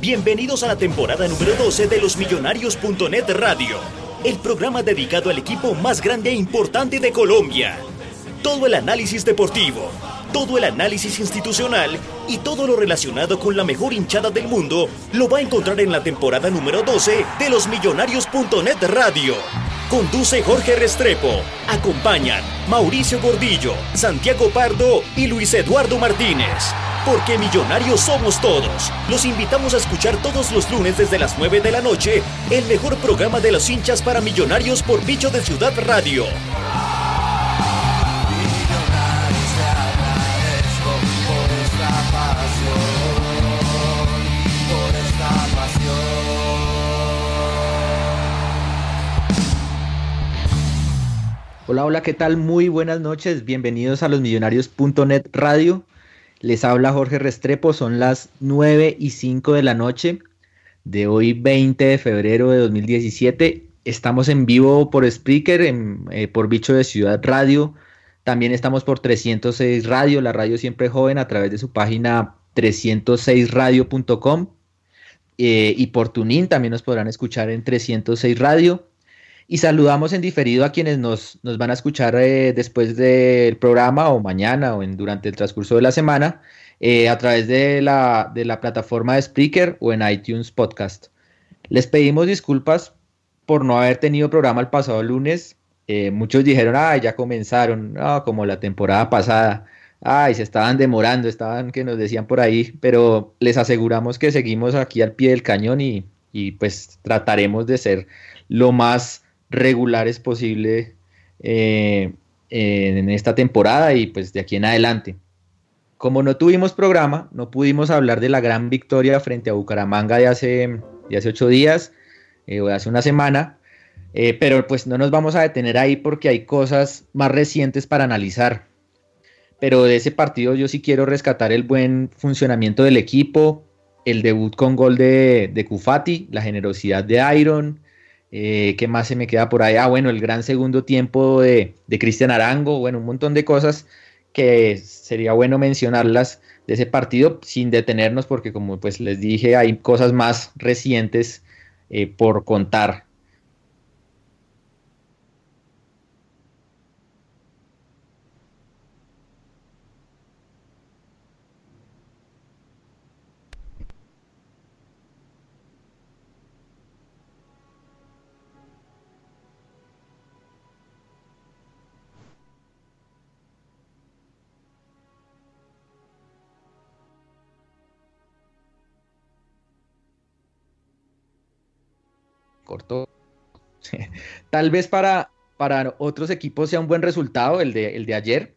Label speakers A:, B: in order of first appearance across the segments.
A: Bienvenidos a la temporada número 12 de los Millonarios.net Radio, el programa dedicado al equipo más grande e importante de Colombia. Todo el análisis deportivo, todo el análisis institucional y todo lo relacionado con la mejor hinchada del mundo lo va a encontrar en la temporada número 12 de los Millonarios.net Radio. Conduce Jorge Restrepo. Acompañan Mauricio Gordillo, Santiago Pardo y Luis Eduardo Martínez. Porque millonarios somos todos. Los invitamos a escuchar todos los lunes desde las 9 de la noche el mejor programa de los hinchas para millonarios por Bicho de Ciudad Radio.
B: Hola, hola, ¿qué tal? Muy buenas noches. Bienvenidos a los millonarios.net radio. Les habla Jorge Restrepo. Son las 9 y 5 de la noche de hoy, 20 de febrero de 2017. Estamos en vivo por Spreaker, en, eh, por Bicho de Ciudad Radio. También estamos por 306 Radio, la radio siempre joven, a través de su página 306radio.com. Eh, y por Tunin también nos podrán escuchar en 306 Radio. Y saludamos en diferido a quienes nos, nos van a escuchar eh, después del programa o mañana o en, durante el transcurso de la semana eh, a través de la, de la plataforma de Spreaker o en iTunes Podcast. Les pedimos disculpas por no haber tenido programa el pasado lunes. Eh, muchos dijeron, ah, ya comenzaron, como la temporada pasada. Ay, se estaban demorando, estaban que nos decían por ahí, pero les aseguramos que seguimos aquí al pie del cañón y, y pues trataremos de ser lo más regulares posible eh, en esta temporada y pues de aquí en adelante. Como no tuvimos programa, no pudimos hablar de la gran victoria frente a Bucaramanga de hace, de hace ocho días eh, o de hace una semana, eh, pero pues no nos vamos a detener ahí porque hay cosas más recientes para analizar. Pero de ese partido yo sí quiero rescatar el buen funcionamiento del equipo, el debut con gol de, de Cufati, la generosidad de Iron, eh, ¿Qué más se me queda por ahí? Ah, bueno, el gran segundo tiempo de, de Cristian Arango, bueno, un montón de cosas que sería bueno mencionarlas de ese partido sin detenernos porque como pues les dije hay cosas más recientes eh, por contar Tal vez para, para otros equipos sea un buen resultado el de, el de ayer.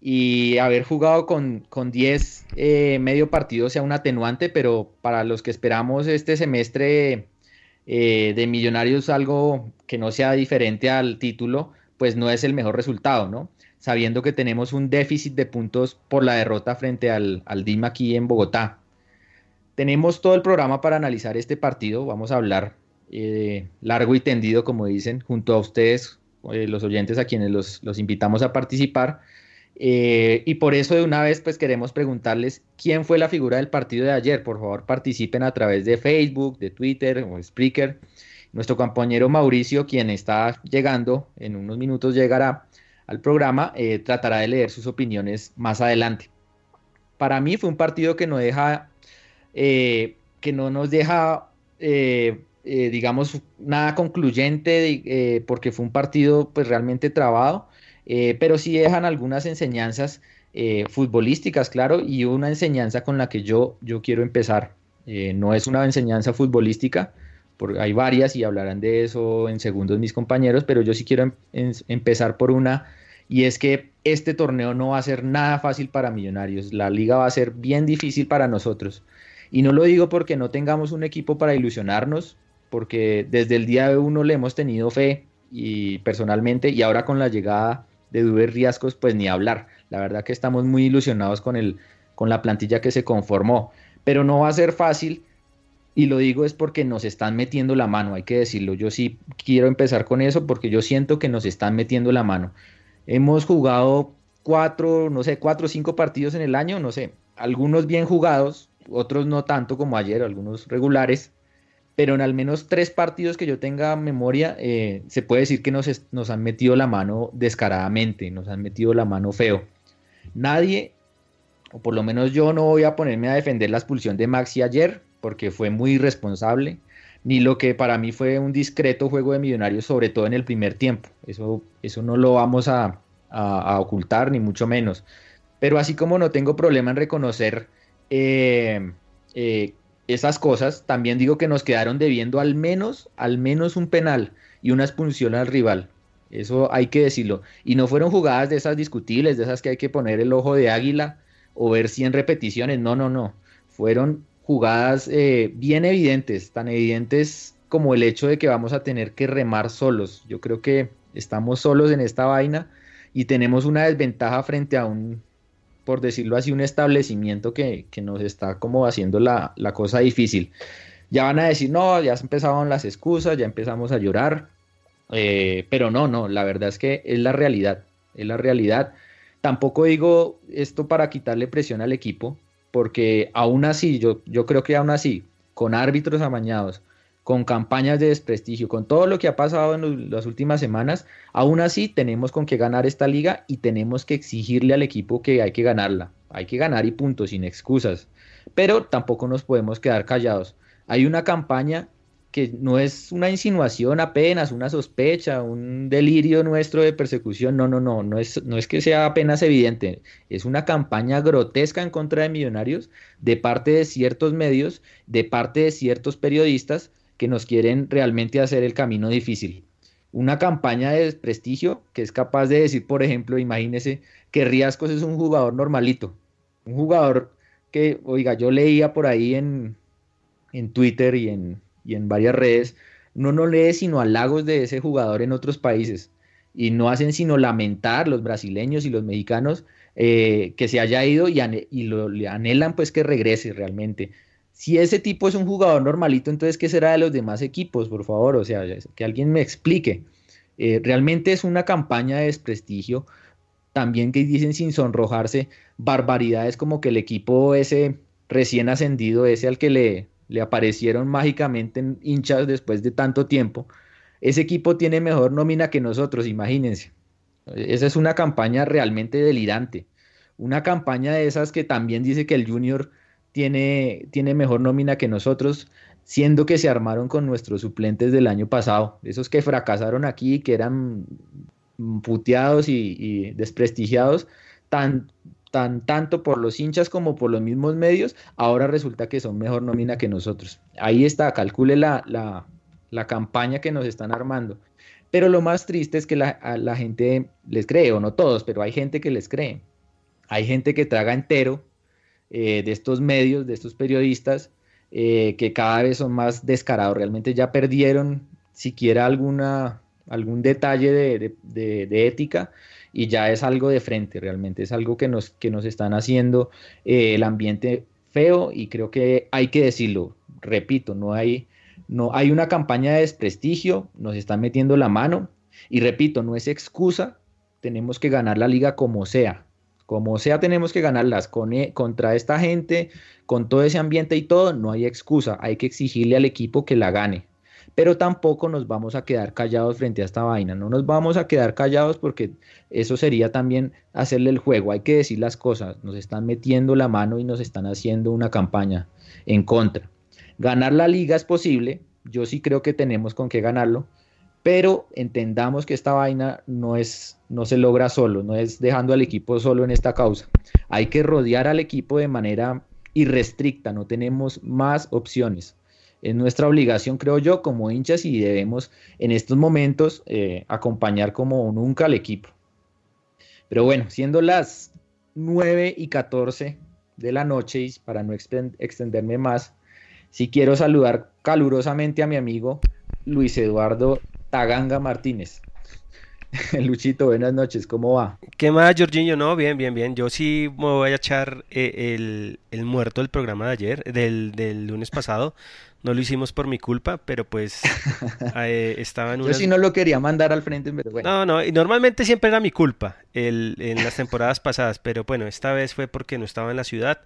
B: Y haber jugado con, con 10 eh, medio partido sea un atenuante, pero para los que esperamos este semestre eh, de Millonarios algo que no sea diferente al título, pues no es el mejor resultado, ¿no? Sabiendo que tenemos un déficit de puntos por la derrota frente al, al DIM aquí en Bogotá. Tenemos todo el programa para analizar este partido. Vamos a hablar eh, largo y tendido, como dicen, junto a ustedes, eh, los oyentes a quienes los, invitamos a participar. Eh, y por eso de una vez pues queremos preguntarles quién fue la figura del partido de ayer. Por favor participen a través de Facebook, de Twitter o Spreaker. Nuestro compañero Mauricio, quien está llegando, en unos minutos llegará al programa, tratará de leer sus opiniones más adelante. Para mí fue un partido que no deja que no nos deja, eh, eh, digamos, nada concluyente porque fue un partido pues realmente trabado, pero sí dejan algunas enseñanzas futbolísticas, claro, y una enseñanza con la que yo, yo quiero empezar. no es una enseñanza futbolística, porque hay varias y hablarán de eso en segundos mis compañeros, pero yo sí quiero em, empezar por una y es que este torneo no va a ser nada fácil para Millonarios, la liga va a ser bien difícil para nosotros. Y no lo digo porque no tengamos un equipo para ilusionarnos, porque desde el día uno le hemos tenido fe y personalmente, y ahora con la llegada de Duber Riascos, pues ni hablar. La verdad que estamos muy ilusionados con, el, con la plantilla que se conformó, pero no va a ser fácil. Y lo digo es porque nos están metiendo la mano, hay que decirlo. Yo sí quiero empezar con eso porque yo siento que nos están metiendo la mano. Hemos jugado cuatro, no sé, cuatro o cinco partidos en el año, no sé, algunos bien jugados, otros no tanto como ayer, algunos regulares, pero en al menos tres partidos que yo tenga memoria, eh, se puede decir que nos, nos han metido la mano descaradamente, nos han metido la mano feo. Nadie, o por lo menos yo no voy a ponerme a defender la expulsión de Maxi ayer, porque fue muy irresponsable, ni lo que para mí fue un discreto juego de millonarios, sobre todo en el primer tiempo. Eso, eso no lo vamos a, ocultar, ni mucho menos. Pero así como no tengo problema en reconocer eh, eh, esas cosas, también digo que nos quedaron debiendo al menos, al menos un penal y una expulsión al rival. Eso hay que decirlo. Y no fueron jugadas de esas discutibles, de esas que hay que poner el ojo de águila o ver 100 repeticiones. No, no, no. Fueron jugadas eh, bien evidentes, tan evidentes como el hecho de que vamos a tener que remar solos. Yo creo que estamos solos en esta vaina y tenemos una desventaja frente a un, por decirlo así, un establecimiento que, nos está como haciendo la, cosa difícil. Ya van a decir, no, ya empezaron las excusas, ya empezamos a llorar, eh, pero no, no, la verdad es que es la realidad, es la realidad. Tampoco digo esto para quitarle presión al equipo, porque aún así, yo, yo creo que aún así, con árbitros amañados, con campañas de desprestigio, con todo lo que ha pasado en las últimas semanas, aún así tenemos con qué ganar esta liga y tenemos que exigirle al equipo que hay que ganarla. Hay que ganar y punto, sin excusas. Pero tampoco nos podemos quedar callados. Hay una campaña que no es una insinuación apenas, una sospecha, un delirio nuestro de persecución, no, no, no, no es, no es que sea apenas evidente, es una campaña grotesca en contra de millonarios de parte de ciertos medios, de parte de ciertos periodistas que nos quieren realmente hacer el camino difícil. Una campaña de desprestigio que es capaz de decir, por ejemplo, imagínese que Riascos es un jugador normalito, un jugador que, oiga, yo leía por ahí en, en Twitter y en, y en varias redes, no no lee sino halagos de ese jugador en otros países y no hacen sino lamentar los brasileños y los mexicanos eh, que se haya ido y, y lo, le anhelan pues que regrese realmente. Si ese tipo es un jugador normalito, entonces ¿qué será de los demás equipos? Por favor, o sea, que alguien me explique. Eh, realmente es una campaña de desprestigio. También que dicen sin sonrojarse barbaridades como que el equipo ese recién ascendido, ese al que le, le aparecieron mágicamente hinchas después de tanto tiempo. Ese equipo tiene mejor nómina que nosotros, imagínense. Esa es una campaña realmente delirante. Una campaña de esas que también dice que el Junior tiene, tiene mejor nómina que nosotros, siendo que se armaron con nuestros suplentes del año pasado, esos que fracasaron aquí, que eran puteados y, desprestigiados, tan, tan tanto por los hinchas como por los mismos medios, ahora resulta que son mejor nómina que nosotros. Ahí está, calcule la, la, campaña que nos están armando. Pero lo más triste es que la, la, gente les cree, o no todos, pero hay gente que les cree. Hay gente que traga entero eh, de estos medios, de estos periodistas, eh, que cada vez son más descarados. Realmente ya perdieron siquiera alguna, algún detalle de, de, ética y ya es algo de frente, realmente es algo que nos, que nos están haciendo eh, el ambiente feo y creo que hay que decirlo, repito, no hay, no hay una campaña de desprestigio, nos están metiendo la mano y repito, no es excusa, tenemos que ganar la liga como sea, como sea tenemos que ganarlas e, contra esta gente, con todo ese ambiente y todo, no hay excusa, hay que exigirle al equipo que la gane. pero tampoco nos vamos a quedar callados frente a esta vaina. No nos vamos a quedar callados porque eso sería también hacerle el juego. Hay que decir las cosas. Nos están metiendo la mano y nos están haciendo una campaña en contra. Ganar la liga es posible. Yo sí creo que tenemos con qué ganarlo. Pero entendamos que esta vaina no es, no se logra solo, no es dejando al equipo solo en esta causa. Hay que rodear al equipo de manera irrestricta, no tenemos más opciones es nuestra obligación, creo yo, como hinchas y debemos en estos momentos eh, acompañar como nunca al equipo. Pero bueno, siendo las 9 y 14 de la noche y para no extenderme más, sí quiero saludar calurosamente a mi amigo Luis Eduardo Taganga Martínez. Luchito, buenas noches, ¿cómo va?
C: ¿Qué más, Jorginho? No, bien, bien, bien. Yo sí me voy a echar eh, el, el, muerto del programa de ayer, del, del lunes pasado. No lo hicimos por mi culpa, pero pues eh, estaba en
B: Yo sí no lo quería mandar al frente, pero bueno.
C: No, no, y normalmente siempre era mi culpa el, en las temporadas pasadas, pero bueno, esta vez fue porque no estaba en la ciudad,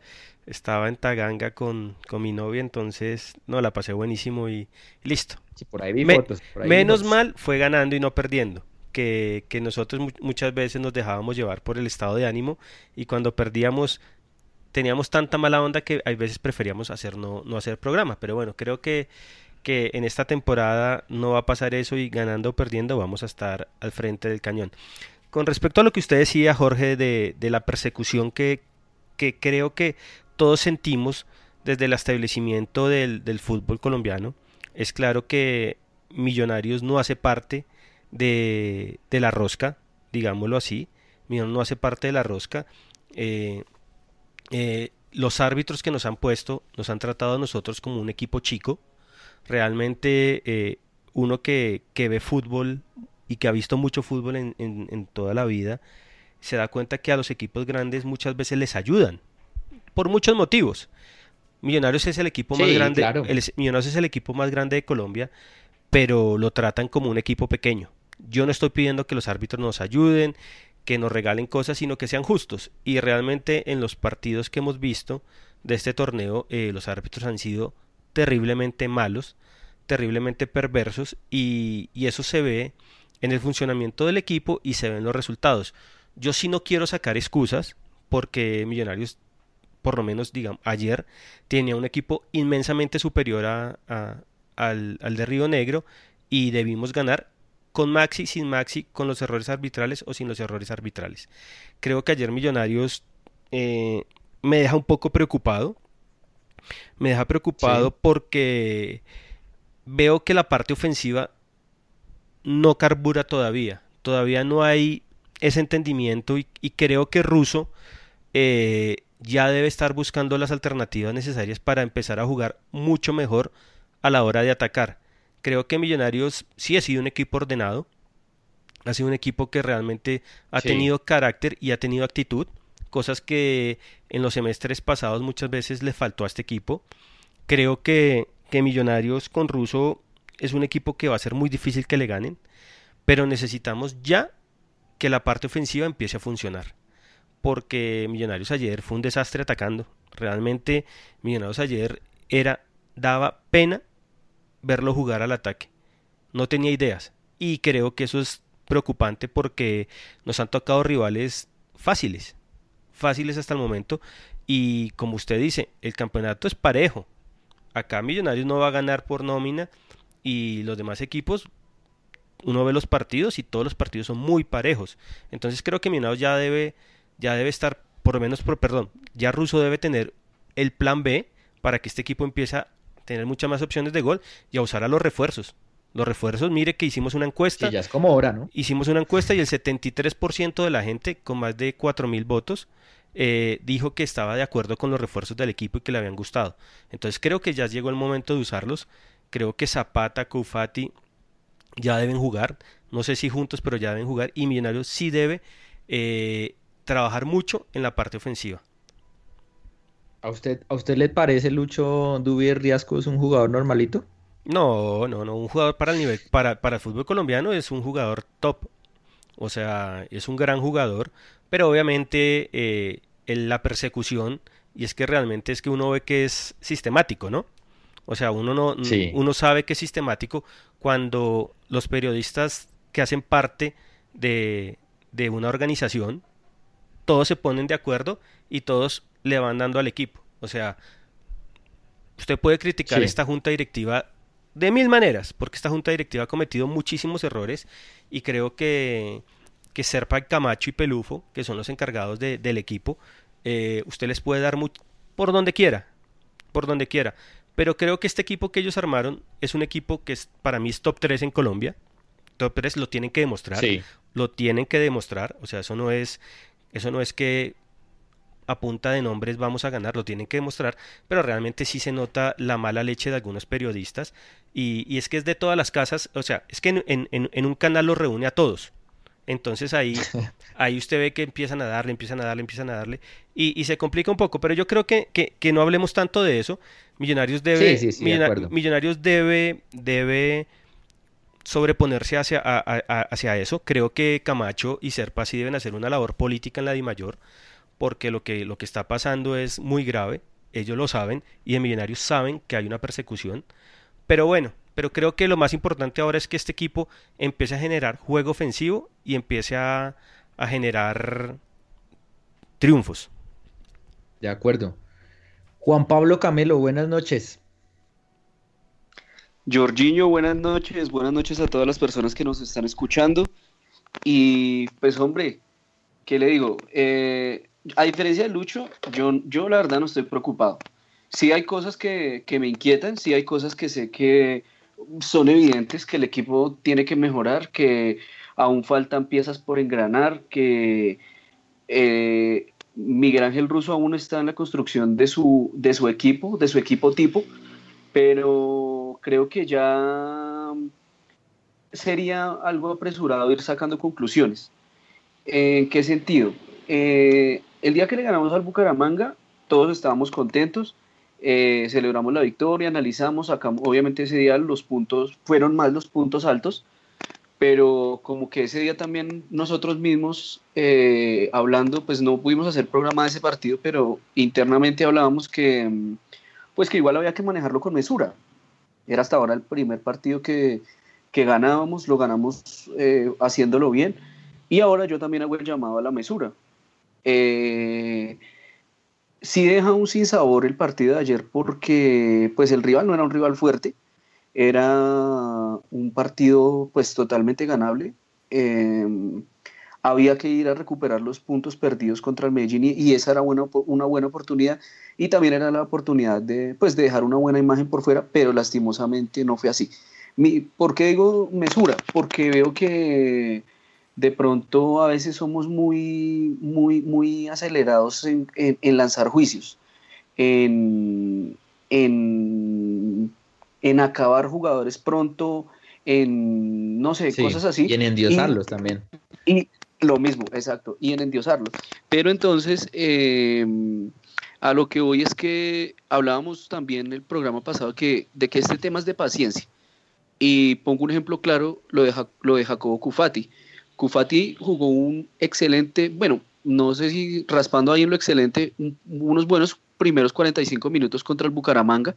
C: estaba en Taganga con, con mi novia, entonces no, la pasé buenísimo y, listo.
B: Sí, por ahí vi fotos.
C: menos mal fue ganando y no perdiendo. Que, que, nosotros muchas veces nos dejábamos llevar por el estado de ánimo y cuando perdíamos teníamos tanta mala onda que a veces preferíamos hacer no, no hacer programa. Pero bueno, creo que, que en esta temporada no va a pasar eso y ganando o perdiendo vamos a estar al frente del cañón. Con respecto a lo que usted decía, Jorge, de, de la persecución que, que, creo que todos sentimos desde el establecimiento del, fútbol colombiano, es claro que Millonarios no hace parte de, la rosca, digámoslo así, Millonarios no hace parte de la rosca. Eh, eh, los árbitros que nos han puesto nos han tratado a nosotros como un equipo chico. Realmente eh, uno que, ve fútbol y que ha visto mucho fútbol en, toda la vida, se da cuenta que a los equipos grandes muchas veces les ayudan, por muchos motivos. Millonarios es el equipo más grande, Millonarios es el equipo más grande de Colombia, pero lo tratan como un equipo pequeño. Yo no estoy pidiendo que los árbitros nos ayuden, que nos regalen cosas, sino que sean justos. Y realmente en los partidos que hemos visto de este torneo, eh, los árbitros han sido terriblemente malos, terriblemente perversos, y, eso se ve en el funcionamiento del equipo y se ven los resultados. Yo sí no quiero sacar excusas, porque Millonarios, por lo menos, digamos, ayer tenía un equipo inmensamente superior a, al, al de Río Negro y debimos ganar con Maxi, sin Maxi, con los errores arbitrales o sin los errores arbitrales. Creo que ayer Millonarios eh, me deja un poco preocupado. Me deja preocupado porque veo que la parte ofensiva no carbura todavía. Todavía no hay ese entendimiento y, creo que Russo eh, ya debe estar buscando las alternativas necesarias para empezar a jugar mucho mejor a la hora de atacar. Creo que Millonarios sí ha sido un equipo ordenado, ha sido un equipo que realmente ha tenido carácter y ha tenido actitud, cosas que en los semestres pasados muchas veces le faltó a este equipo. Creo que, que Millonarios con Russo es un equipo que va a ser muy difícil que le ganen, pero necesitamos ya que la parte ofensiva empiece a funcionar. Porque Millonarios ayer fue un desastre atacando. Realmente Millonarios ayer era daba pena verlo jugar al ataque. No tenía ideas. Y creo que eso es preocupante porque nos han tocado rivales fáciles. Fáciles hasta el momento. Y como usted dice, el campeonato es parejo. Acá Millonarios no va a ganar por nómina. Y los demás equipos, uno ve los partidos y todos los partidos son muy parejos. Entonces creo que Millonarios ya debe, ya debe estar, por lo menos, por, perdón, ya Russo debe tener el plan B para que este equipo empiece a tener muchas más opciones de gol y a usar a los refuerzos. Los refuerzos, mire que hicimos una encuesta.
B: ya es como hora, ¿no?
C: Hicimos una encuesta y el 73% de la gente, con más de 4.000 votos, eh, dijo que estaba de acuerdo con los refuerzos del equipo y que le habían gustado. Entonces creo que ya llegó el momento de usarlos. Creo que Zapata, Koufati ya deben jugar. No sé si juntos, pero ya deben jugar. Y Millonarios sí debe eh, trabajar mucho en la parte ofensiva.
B: ¿A usted, ¿A usted le parece Lucho Dubier Riasco es un jugador normalito?
C: No, no, no. Un jugador para el nivel, para, para el fútbol colombiano es un jugador top. O sea, es un gran jugador. Pero obviamente eh, en la persecución, y es que realmente es que uno ve que es sistemático, ¿no? O sea, uno no uno sabe que es sistemático cuando los periodistas que hacen parte de, de una organización, todos se ponen de acuerdo y todos le van dando al equipo. O sea, usted puede criticar esta junta directiva de mil maneras, porque esta junta directiva ha cometido muchísimos errores y creo que, que Serpa, Camacho y Pelufo, que son los encargados del equipo, eh, usted les puede dar por donde quiera, por donde quiera. Pero creo que este equipo que ellos armaron es un equipo que es, para mí es top 3 en Colombia. Top 3 lo tienen que demostrar. Lo tienen que demostrar. O sea, eso no es, eso no es que a punta de nombres vamos a ganar, lo tienen que demostrar, pero realmente sí se nota la mala leche de algunos periodistas y, es que es de todas las casas, o sea, es que en, un canal los reúne a todos. Entonces ahí, ahí usted ve que empiezan a darle, empiezan a darle, empiezan a darle y, se complica un poco, pero yo creo que, que, no hablemos tanto de eso. Millonarios debe, Millonarios debe, debe sobreponerse hacia, hacia eso. Creo que Camacho y Serpa sí deben hacer una labor política en la DIMAYOR. mayor porque lo que, lo que está pasando es muy grave, ellos lo saben y en Millonarios saben que hay una persecución, pero bueno, pero creo que lo más importante ahora es que este equipo empiece a generar juego ofensivo y empiece a, a generar triunfos.
B: De acuerdo. Juan Pablo Camelo, buenas noches.
D: Jorginho, buenas noches, buenas noches a todas las personas que nos están escuchando. Y pues hombre, ¿qué le digo? Eh, a diferencia de Lucho, yo, yo la verdad no estoy preocupado. Sí hay cosas que, me inquietan, sí hay cosas que sé que son evidentes que el equipo tiene que mejorar, que aún faltan piezas por engranar, que eh, Miguel Ángel Russo aún está en la construcción de su, de su equipo, de su equipo tipo, pero creo que ya sería algo apresurado ir sacando conclusiones. ¿En qué sentido? Eh, el día que le ganamos al Bucaramanga, todos estábamos contentos, eh, celebramos la victoria, analizamos, obviamente ese día los puntos fueron más los puntos altos, pero como que ese día también nosotros mismos eh, hablando, pues no pudimos hacer programa de ese partido, pero internamente hablábamos que pues que igual había que manejarlo con mesura. Era hasta ahora el primer partido que, que ganábamos, lo ganamos eh, haciéndolo bien, y ahora yo también hago el llamado a la mesura. Eh, sí deja un sinsabor el partido de ayer porque pues el rival no era un rival fuerte, era un partido pues totalmente ganable. Em, había que ir a recuperar los puntos perdidos contra el Medellín y, esa era una buena oportunidad y también era la oportunidad de, pues, de dejar una buena imagen por fuera, pero lastimosamente no fue así. Mi, ¿Por qué digo mesura? Porque veo que de pronto a veces somos muy, muy, muy acelerados en, lanzar juicios, en, acabar jugadores pronto, en, no sé, cosas así.
B: Y en endiosarlos también.
D: Y lo mismo, exacto, y en endiosarlos. Pero entonces, em, a lo que voy es que hablábamos también en el programa pasado que, de que este tema es de paciencia. Y pongo un ejemplo claro, lo de, lo de Jacobo Cufati Cufati jugó un excelente, bueno, no sé si raspando ahí en lo excelente, unos buenos primeros 45 minutos contra el Bucaramanga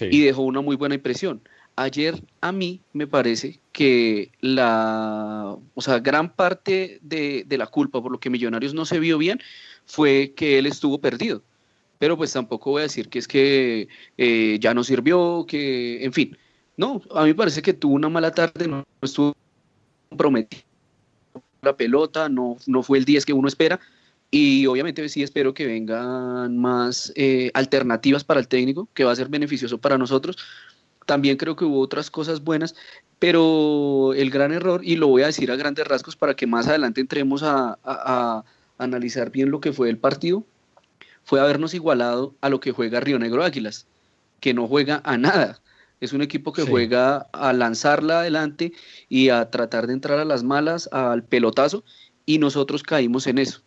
D: y dejó una muy buena impresión. Ayer a mí me parece que la, o sea, gran parte de, la culpa por lo que Millonarios no se vio bien fue que él estuvo perdido. Pero pues tampoco voy a decir que es que eh, ya no sirvió, que, en fin. No, a mí me parece que tuvo una mala tarde, no estuvo comprometido la pelota, no, no fue el 10 que uno espera. Y obviamente sí espero que vengan más eh, alternativas para el técnico, que va a ser beneficioso para nosotros. También creo que hubo otras cosas buenas, pero el gran error, y lo voy a decir a grandes rasgos para que más adelante entremos a, a analizar bien lo que fue el partido, fue habernos igualado a lo que juega Río Negro Águilas, que no juega a nada. Es un equipo que juega a lanzarla adelante y a tratar de entrar a las malas, al pelotazo, y nosotros caímos en eso.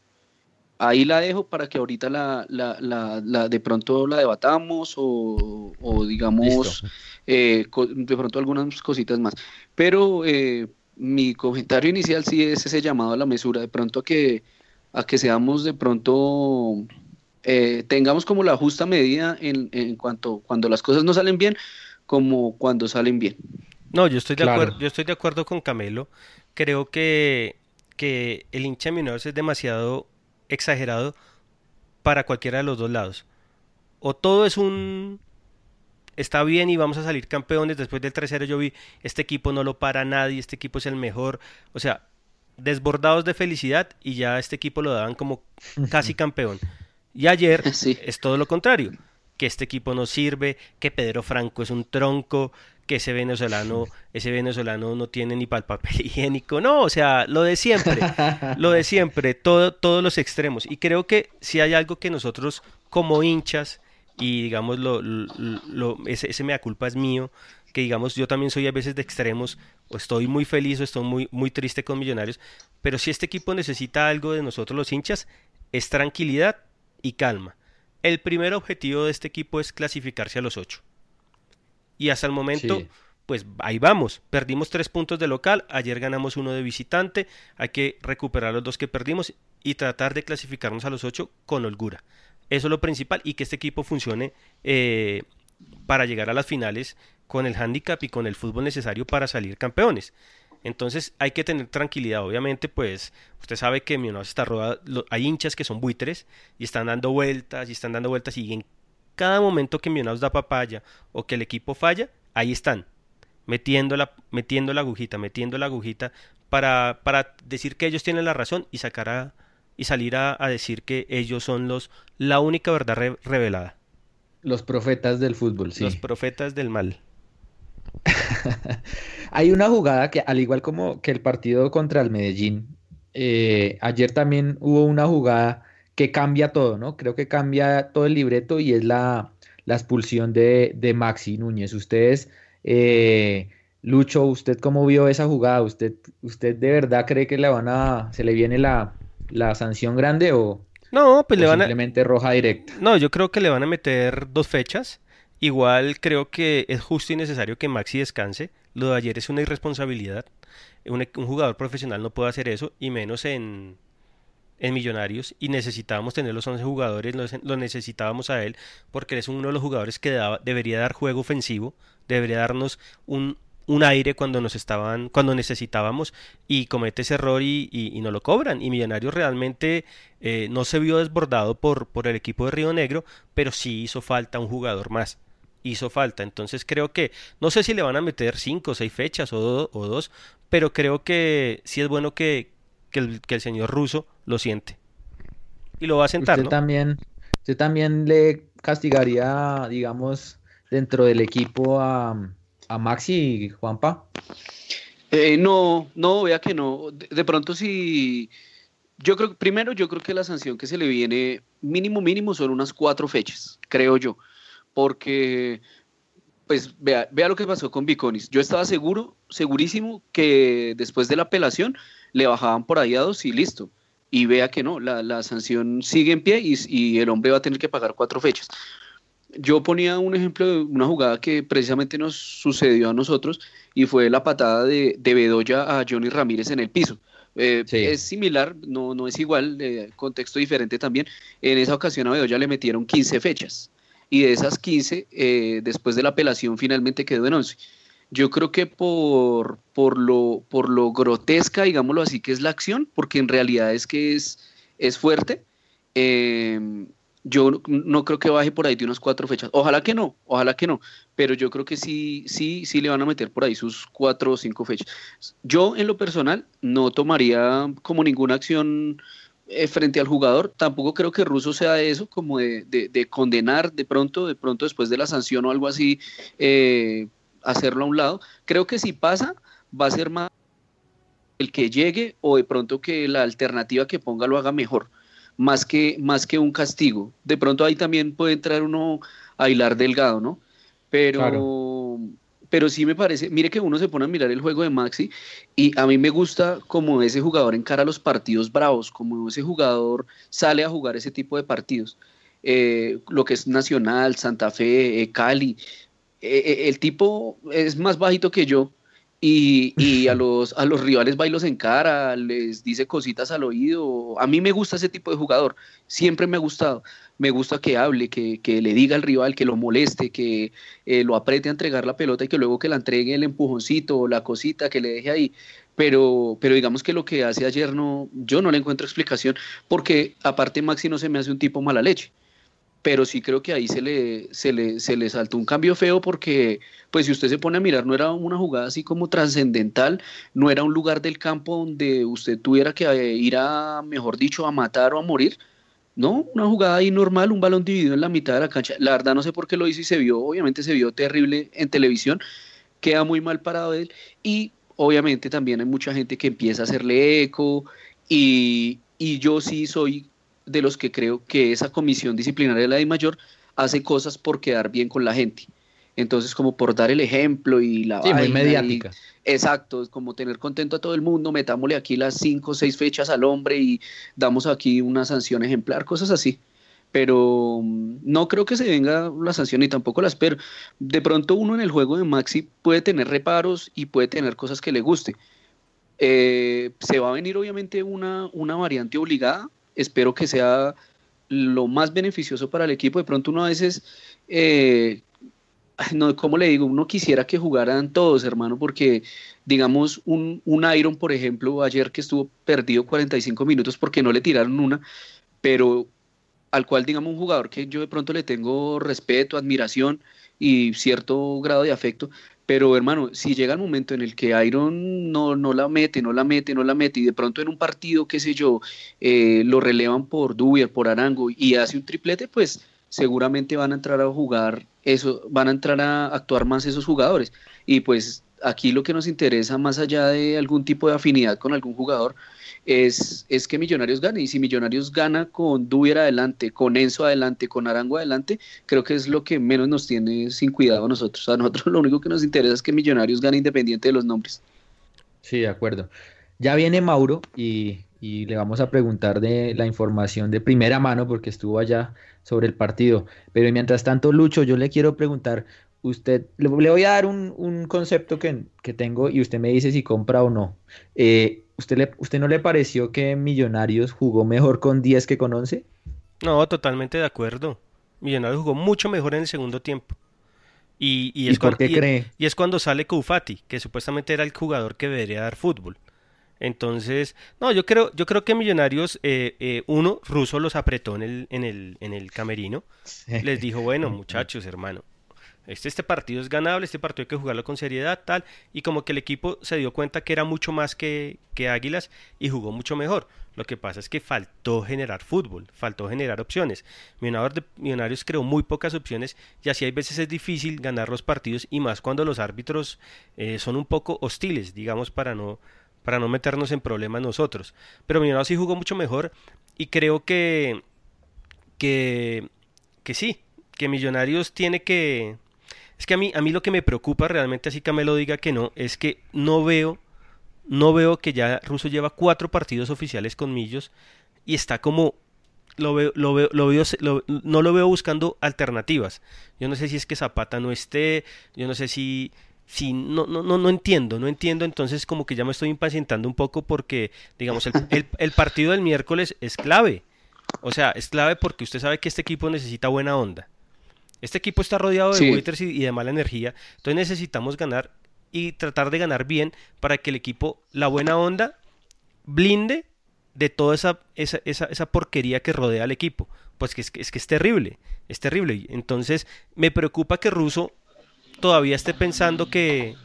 D: Ahí la dejo para que ahorita la, la, de pronto la debatamos o, digamos eh, de pronto algunas cositas más. Pero eh, mi comentario inicial sí es ese llamado a la mesura, de pronto a que, a que seamos de pronto eh, tengamos como la justa medida en, en, cuanto cuando las cosas no salen bien, como cuando salen bien.
C: No, yo estoy de acuerdo, yo estoy de acuerdo con Camelo. Creo que, que el hincha de Millonarios es demasiado exagerado para cualquiera de los dos lados. O todo es un está bien y vamos a salir campeones después del 3-0 yo vi este equipo no lo para nadie, este equipo es el mejor, o sea, desbordados de felicidad y ya este equipo lo daban como casi campeón. Y ayer es todo lo contrario, que este equipo no sirve, que Pedro Franco es un tronco, que ese venezolano, ese venezolano no tiene ni para el papel higiénico, no, o sea, lo de siempre, lo de siempre, todo, todos los extremos. Y creo que si hay algo que nosotros como hinchas, y digamos, lo, lo, ese, ese mea culpa es mío, que digamos, yo también soy a veces de extremos, o estoy muy feliz o estoy muy, muy triste con Millonarios, pero si este equipo necesita algo de nosotros los hinchas, es tranquilidad y calma. El primer objetivo de este equipo es clasificarse a los ocho. Y hasta el momento, pues ahí vamos. Perdimos tres puntos de local, ayer ganamos uno de visitante, hay que recuperar los dos que perdimos y tratar de clasificarnos a los ocho con holgura. Eso es lo principal y que este equipo funcione eh, para llegar a las finales con el handicap y con el fútbol necesario para salir campeones. Entonces hay que tener tranquilidad. Obviamente, pues usted sabe que mi está rodado. Hay hinchas que son buitres y están dando vueltas y están dando vueltas y en cada momento que Millonarios da papaya o que el equipo falla, ahí están, metiendo la, metiendo la agujita, metiendo la agujita para, para decir que ellos tienen la razón y sacar a, y salir a, decir que ellos son los la única verdad revelada.
B: Los profetas del fútbol, sí.
C: Los profetas del mal.
B: Hay una jugada que, al igual como que el partido contra el Medellín, eh, ayer también hubo una jugada que cambia todo, ¿no? Creo que cambia todo el libreto y es la, expulsión de, de, Maxi Núñez. Ustedes, eh, Lucho, ¿usted cómo vio esa jugada? ¿Usted, ¿Usted de verdad cree que le van a, se le viene la, la sanción grande o,
C: no, pues le van
B: simplemente roja directa?
C: No, yo creo que le van a meter dos fechas. Igual creo que es justo y necesario que Maxi descanse. Lo de ayer es una irresponsabilidad. Un, jugador profesional no puede hacer eso, y menos en, en Millonarios. Y necesitábamos tener los 11 jugadores, lo, necesitábamos a él, porque es uno de los jugadores que debería dar juego ofensivo, debería darnos un, un aire cuando nos estaban, cuando necesitábamos y comete ese error y, y, no lo cobran. Y Millonarios realmente eh, no se vio desbordado por, por el equipo de Río Negro, pero sí hizo falta un jugador más. Hizo falta. Entonces creo que, no sé si le van a meter cinco o seis fechas o, o dos, pero creo que sí es bueno que, que, el, que el señor ruso lo siente. Y lo va a sentar.
B: Usted también, usted también le castigaría, digamos, dentro del equipo a a Maxi, Juanpa?
D: Eh, no, no, vea que no. De, pronto sí. Yo creo, primero, yo creo que la sanción que se le viene, mínimo, mínimo, son unas cuatro fechas, creo yo. Porque, pues, vea, vea lo que pasó con Viconis. Yo estaba seguro, segurísimo, que después de la apelación le bajaban por ahí a dos y listo. Y vea que no, la, sanción sigue en pie y, y el hombre va a tener que pagar cuatro fechas yo ponía un ejemplo de una jugada que precisamente nos sucedió a nosotros y fue la patada de, Bedoya a Johnny Ramírez en el piso. Eh, es similar, no, no es igual, eh, contexto diferente también. En esa ocasión a Bedoya le metieron 15 fechas y de esas 15, eh, después de la apelación, finalmente quedó en 11. Yo creo que por, por, lo, por lo grotesca, digámoslo así, que es la acción, porque en realidad es que es, es fuerte, yo no creo que baje por ahí de unas cuatro fechas. Ojalá que no, ojalá que no. Pero yo creo que sí, sí, sí le van a meter por ahí sus cuatro o cinco fechas. Yo, en lo personal, no tomaría como ninguna acción eh, frente al jugador. Tampoco creo que Russo sea eso, como de, de, condenar de pronto, de pronto después de la sanción o algo así, eh, hacerlo a un lado. Creo que si pasa, va a ser más el que llegue o de pronto que la alternativa que ponga lo haga mejor más que, más que un castigo. De pronto ahí también puede entrar uno a hilar delgado, ¿no? Pero, pero sí me parece, mire que uno se pone a mirar el juego de Maxi y a mí me gusta como ese jugador encara los partidos bravos, como ese jugador sale a jugar ese tipo de partidos. Eh, lo que es Nacional, Santa Fe, eh, Cali. Eh, el tipo es más bajito que yo y, y, a, los, a los rivales bailos en cara, les dice cositas al oído. A mí me gusta ese tipo de jugador, siempre me ha gustado. Me gusta que hable, que, que le diga al rival, que lo moleste, que eh, lo apriete a entregar la pelota y que luego que la entregue el empujoncito o la cosita que le deje ahí. Pero, pero digamos que lo que hace ayer no, yo no le encuentro explicación, porque aparte Maxi no se me hace un tipo mala leche pero sí creo que ahí se le, se le, se le saltó un cambio feo porque, pues si usted se pone a mirar, no era una jugada así como trascendental, no era un lugar del campo donde usted tuviera que eh, ir a, mejor dicho, a matar o a morir, no, una jugada ahí normal, un balón dividido en la mitad de la cancha, la verdad no sé por qué lo hizo y se vio, obviamente se vio terrible en televisión, queda muy mal parado él y obviamente también hay mucha gente que empieza a hacerle eco y, y yo sí soy de los que creo que esa comisión disciplinaria de la mayor hace cosas por quedar bien con la gente. Entonces, como por dar el ejemplo y la...
B: Sí, muy mediática.
D: exacto, como tener contento a todo el mundo, metámosle aquí las cinco o seis fechas al hombre y damos aquí una sanción ejemplar, cosas así. Pero mm, no creo que se venga la sanción y tampoco la espero. De pronto uno en el juego de Maxi puede tener reparos y puede tener cosas que le guste. Eh, se va a venir obviamente una, una variante obligada, espero que sea lo más beneficioso para el equipo. De pronto uno a veces, eh, no, como le digo, uno quisiera que jugaran todos, hermano, porque digamos un, un Iron, por ejemplo, ayer que estuvo perdido 45 minutos porque no le tiraron una, pero al cual digamos un jugador que yo de pronto le tengo respeto, admiración y cierto grado de afecto, pero hermano, si llega el momento en el que Iron no, no la mete, no la mete, no la mete, y de pronto en un partido, qué sé yo, eh, lo relevan por Dubier, por Arango, y hace un triplete, pues seguramente van a entrar a jugar eso, van a entrar a actuar más esos jugadores. Y pues aquí lo que nos interesa, más allá de algún tipo de afinidad con algún jugador, es, es que Millonarios gane. Y si Millonarios gana con Dubier adelante, con Enzo adelante, con Arango adelante, creo que es lo que menos nos tiene sin cuidado a nosotros. A nosotros lo único que nos interesa es que Millonarios gane independiente de los nombres.
B: Sí, de acuerdo. Ya viene Mauro y, y le vamos a preguntar de la información de primera mano porque estuvo allá sobre el partido. Pero mientras tanto, Lucho, yo le quiero preguntar, usted, le, voy a dar un, un concepto que, que, tengo y usted me dice si compra o no. Eh, ¿usted, le, ¿Usted no le pareció que Millonarios jugó mejor con 10 que con 11?
C: No, totalmente de acuerdo. Millonarios jugó mucho mejor en el segundo tiempo. Y, y, es,
B: por qué cree?
C: y es cuando sale Koufati, que supuestamente era el jugador que debería dar fútbol. Entonces, no, yo creo, yo creo que Millonarios, eh, eh, uno, Russo los apretó en el, en el, en el camerino. Les dijo, bueno, muchachos, hermano, este, este partido es ganable, este partido hay que jugarlo con seriedad, tal, y como que el equipo se dio cuenta que era mucho más que, que Águilas y jugó mucho mejor. Lo que pasa es que faltó generar fútbol, faltó generar opciones. Millonarios, Millonarios creó muy pocas opciones y así hay veces es difícil ganar los partidos y más cuando los árbitros eh, son un poco hostiles, digamos, para no, para no meternos en problemas nosotros. Pero Millonarios sí jugó mucho mejor y creo que, que, que sí, que Millonarios tiene que, es que a mí, a mí lo que me preocupa realmente, así que me lo diga que no, es que no veo, no veo que ya Russo lleva cuatro partidos oficiales con Millos y está como lo veo, lo veo, lo veo no lo veo buscando alternativas. Yo no sé si es que Zapata no esté, yo no sé si, si no, no, no, no entiendo, no entiendo, entonces como que ya me estoy impacientando un poco porque, digamos, el, el partido del miércoles es clave. O sea, es clave porque usted sabe que este equipo necesita buena onda. Este equipo está rodeado de sí. y, de mala energía, entonces necesitamos ganar y tratar de ganar bien para que el equipo, la buena onda, blinde de toda esa, esa, esa, porquería que rodea al equipo. Pues que es, que es, que es terrible, es terrible. Entonces me preocupa que Russo todavía esté pensando que,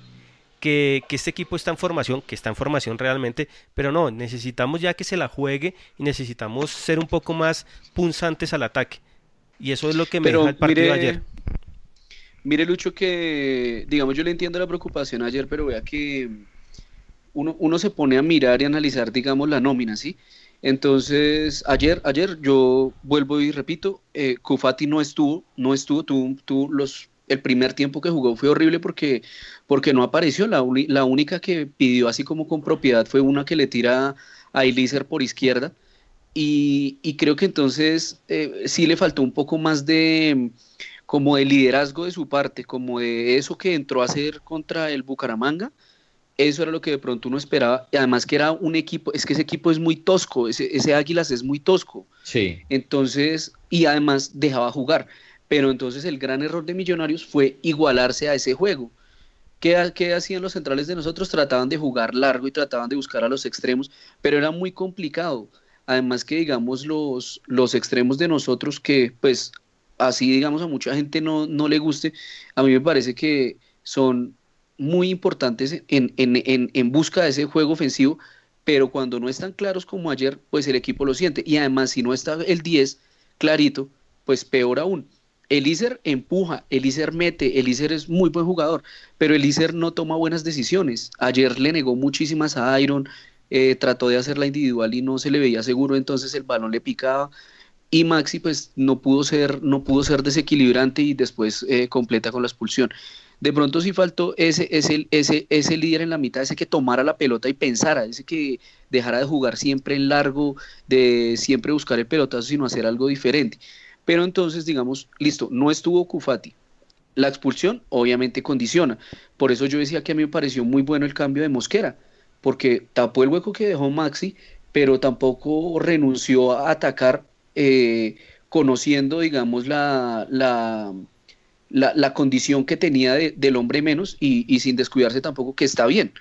C: que, que, este equipo está en formación, que está en formación realmente, pero no, necesitamos ya que se la juegue y necesitamos ser un poco más punzantes al ataque. Y eso es lo que me deja el partido mire, ayer.
D: Mire, Lucho, que digamos, yo le entiendo la preocupación ayer, pero vea que uno, uno se pone a mirar y analizar, digamos, la nómina, ¿sí? Entonces, ayer, ayer yo vuelvo y repito, eh, Kufati no estuvo, no estuvo, tú, tú los, el primer tiempo que jugó fue horrible porque, porque no apareció, la, la única que pidió así como con propiedad fue una que le tira a Elíser por izquierda, y, creo que entonces eh, sí le faltó un poco más de como de liderazgo de su parte, como de eso que entró a hacer contra el Bucaramanga, eso era lo que de pronto uno esperaba. Y además que era un equipo, es que ese equipo es muy tosco, ese, ese Águilas es muy tosco.
B: Sí.
D: Entonces, y además dejaba jugar. Pero entonces el gran error de Millonarios fue igualarse a ese juego. ¿Qué, ¿Qué, hacían los centrales de nosotros? Trataban de jugar largo y trataban de buscar a los extremos, pero era muy complicado. Además que, digamos, los, los extremos de nosotros, que pues así, digamos, a mucha gente no, no le guste, a mí me parece que son muy importantes en, en, en, en busca de ese juego ofensivo, pero cuando no están claros como ayer, pues el equipo lo siente. Y además, si no está el 10 clarito, pues peor aún. Elíser empuja, Elíser mete, Elíser es muy buen jugador, pero Elíser no toma buenas decisiones. Ayer le negó muchísimas a Iron, eh, trató de hacerla individual y no se le veía seguro, entonces el balón le picaba. Y Maxi pues no pudo ser, no pudo ser desequilibrante y después eh, completa con la expulsión. De pronto sí faltó ese, ese, ese, ese líder en la mitad, ese que tomara la pelota y pensara, ese que dejara de jugar siempre en largo, de siempre buscar el pelotazo, sino hacer algo diferente. Pero entonces, digamos, listo, no estuvo Cufati. La expulsión obviamente condiciona. Por eso yo decía que a mí me pareció muy bueno el cambio de Mosquera, porque tapó el hueco que dejó Maxi, pero tampoco renunció a atacar eh, conociendo, digamos, la, la, la, la, condición que tenía de, del hombre menos y, y, sin descuidarse tampoco que está bien.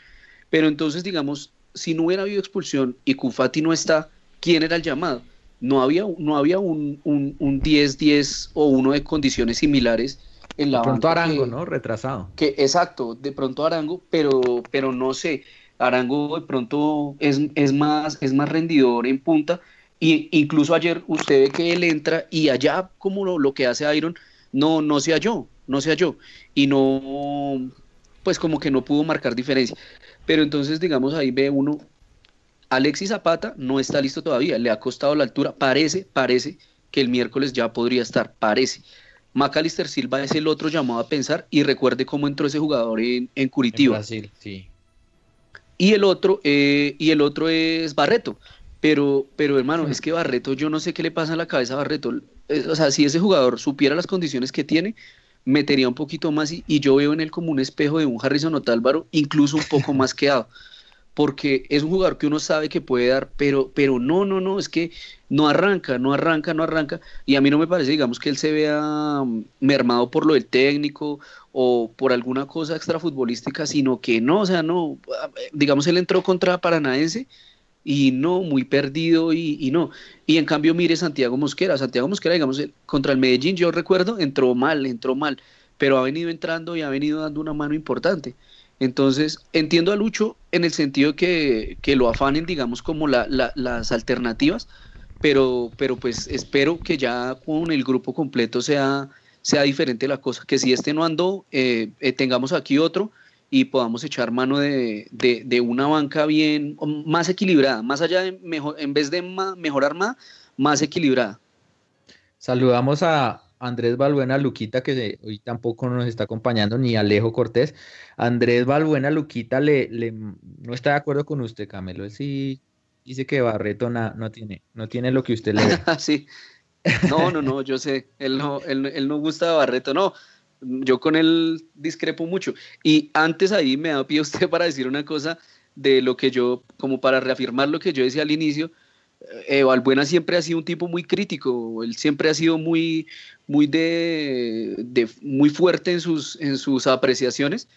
D: Pero entonces, digamos, si no hubiera habido expulsión y Cufati no está, ¿quién era el llamado? no había, no había un, un, un 10-10 o uno de condiciones similares en la
B: De pronto Arango, que, ¿no? Retrasado.
D: Que, exacto, de pronto Arango, pero, pero no sé, Arango de pronto es, es, más, es más rendidor en punta. Y incluso ayer usted ve que él entra y allá como lo, lo que hace Iron, no, no se halló, no se halló. Y no, pues como que no pudo marcar diferencia. Pero entonces, digamos, ahí ve uno Alexis Zapata no está listo todavía, le ha costado la altura, parece, parece que el miércoles ya podría estar, parece. Macalister Silva es el otro llamado a pensar y recuerde cómo entró ese jugador en, en Curitiba.
B: Brasil, sí.
D: Y el otro, eh, y el otro es Barreto. Pero, pero hermano, es que Barreto, yo no sé qué le pasa en la cabeza a Barreto. O sea, si ese jugador supiera las condiciones que tiene, metería un poquito más y, y yo veo en él como un espejo de un Harrison Otálvaro, incluso un poco más quedado porque es un jugador que uno sabe que puede dar, pero, pero no, no, no, es que no arranca, no arranca, no arranca, y a mí no me parece, digamos, que él se vea mm, mermado por lo del técnico o por alguna cosa extrafutbolística, sino que no, o sea, no, digamos, él entró contra Paranaense y no, muy perdido y, y no, y en cambio mire Santiago Mosquera, Santiago Mosquera, digamos, contra el Medellín, yo recuerdo, entró mal, entró mal, pero ha venido entrando y ha venido dando una mano importante. Entonces, entiendo a Lucho en el sentido que, que lo afanen, digamos, como la, la, las alternativas, pero, pero pues espero que ya con el grupo completo sea, sea diferente la cosa, que si este no andó, eh, eh, tengamos aquí otro y podamos echar mano de, de, de, una banca bien, más equilibrada, más allá de mejor, en vez de ma, mejorar más, más equilibrada.
B: Saludamos a, Andrés Balbuena Luquita, que hoy tampoco nos está acompañando, ni Alejo Cortés. Andrés Balbuena Luquita le, le, no está de acuerdo con usted, Camelo. Él sí dice que Barreto na, no, tiene, no tiene lo que usted le ve.
D: sí. No, no, no, yo sé. Él no, él, él no gusta de Barreto, no. Yo con él discrepo mucho. Y antes ahí me da pie usted para decir una cosa de lo que yo, como para reafirmar lo que yo decía al inicio, eh, Valbuena siempre ha sido un tipo muy crítico, él siempre ha sido muy, muy, de, de, muy fuerte en sus, en sus apreciaciones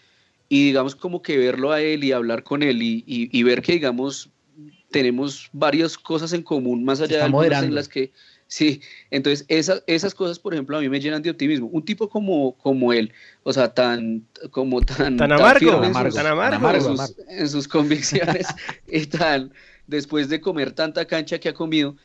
D: y digamos como que verlo a él y hablar con él y, y, y ver que digamos tenemos varias cosas en común más allá de en las que sí, entonces esas, esas cosas por ejemplo a mí me llenan de optimismo, un tipo como, como él, o sea tan como tan,
C: tan amargo,
D: tan,
C: amargo,
D: tan
C: amargo,
D: amargo en, sus, en sus convicciones y tan después de comer tanta cancha que ha comido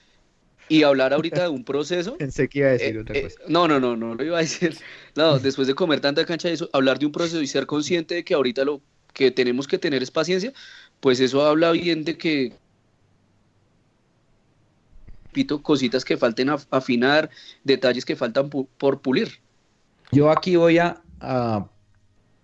D: y hablar ahorita de un proceso.
B: Pensé que iba a decir eh, otra cosa.
D: Eh, no, no, no, no lo iba a decir. No, después de comer tanta cancha, eso, hablar de un proceso y ser consciente de que ahorita lo que tenemos que tener es paciencia, pues eso habla bien de que cositas que falten af afinar, detalles que faltan por pulir.
B: Yo aquí voy a,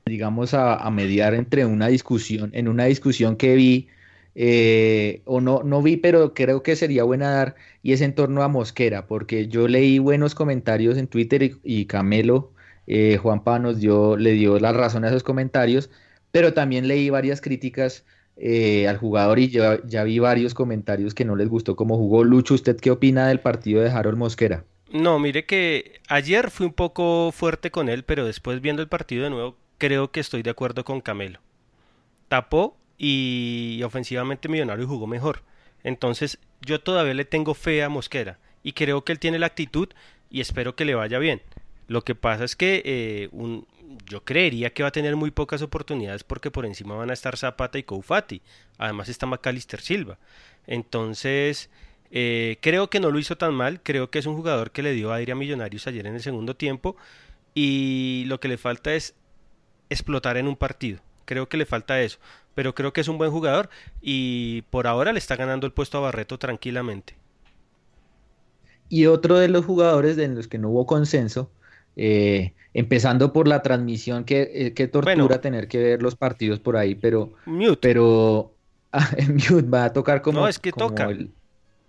B: digamos, a, mediar entre una discusión, en una discusión que vi eh, o no, no vi, pero creo que sería buena dar, y es en torno a Mosquera, porque yo leí buenos comentarios en Twitter y, y Camelo, eh, Juan nos dio, le dio la razón a esos comentarios, pero también leí varias críticas eh, al jugador y ya, ya, vi varios comentarios que no les gustó cómo jugó. Lucho, ¿usted qué opina del partido de Harold Mosquera?
C: No, mire que ayer fui un poco fuerte con él, pero después viendo el partido de nuevo, creo que estoy de acuerdo con Camelo. Tapó y ofensivamente Millonario jugó mejor. Entonces yo todavía le tengo fe a Mosquera y creo que él tiene la actitud y espero que le vaya bien. Lo que pasa es que eh, un, yo creería que va a tener muy pocas oportunidades porque por encima van a estar Zapata y Koufati. Además está Macalister Silva. Entonces, eh, creo que no lo hizo tan mal. Creo que es un jugador que le dio aire a Millonarios ayer en el segundo tiempo. Y lo que le falta es explotar en un partido. Creo que le falta eso. Pero creo que es un buen jugador y por ahora le está ganando el puesto a Barreto tranquilamente.
B: Y otro de los jugadores de los que no hubo consenso eh, empezando por la transmisión, que, eh, tortura tener que ver los partidos por ahí, pero...
C: Mute.
B: Pero... Ah, mute va a tocar como...
C: No, es que toca.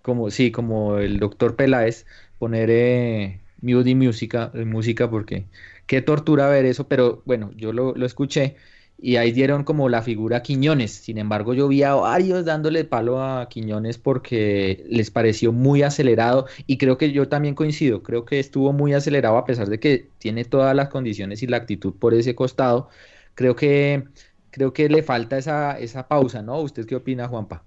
B: como, sí, como el doctor Peláez, poner eh, mute y música, música, porque qué tortura ver eso, pero bueno, yo lo, lo escuché y ahí dieron como la figura a Quiñones. Sin embargo, yo vi a varios dándole palo a Quiñones porque les pareció muy acelerado y creo que yo también coincido, creo que estuvo muy acelerado a pesar de que tiene todas las condiciones y la actitud por ese costado. Creo que creo que le falta esa, esa pausa, ¿no? ¿Usted qué opina, Juanpa?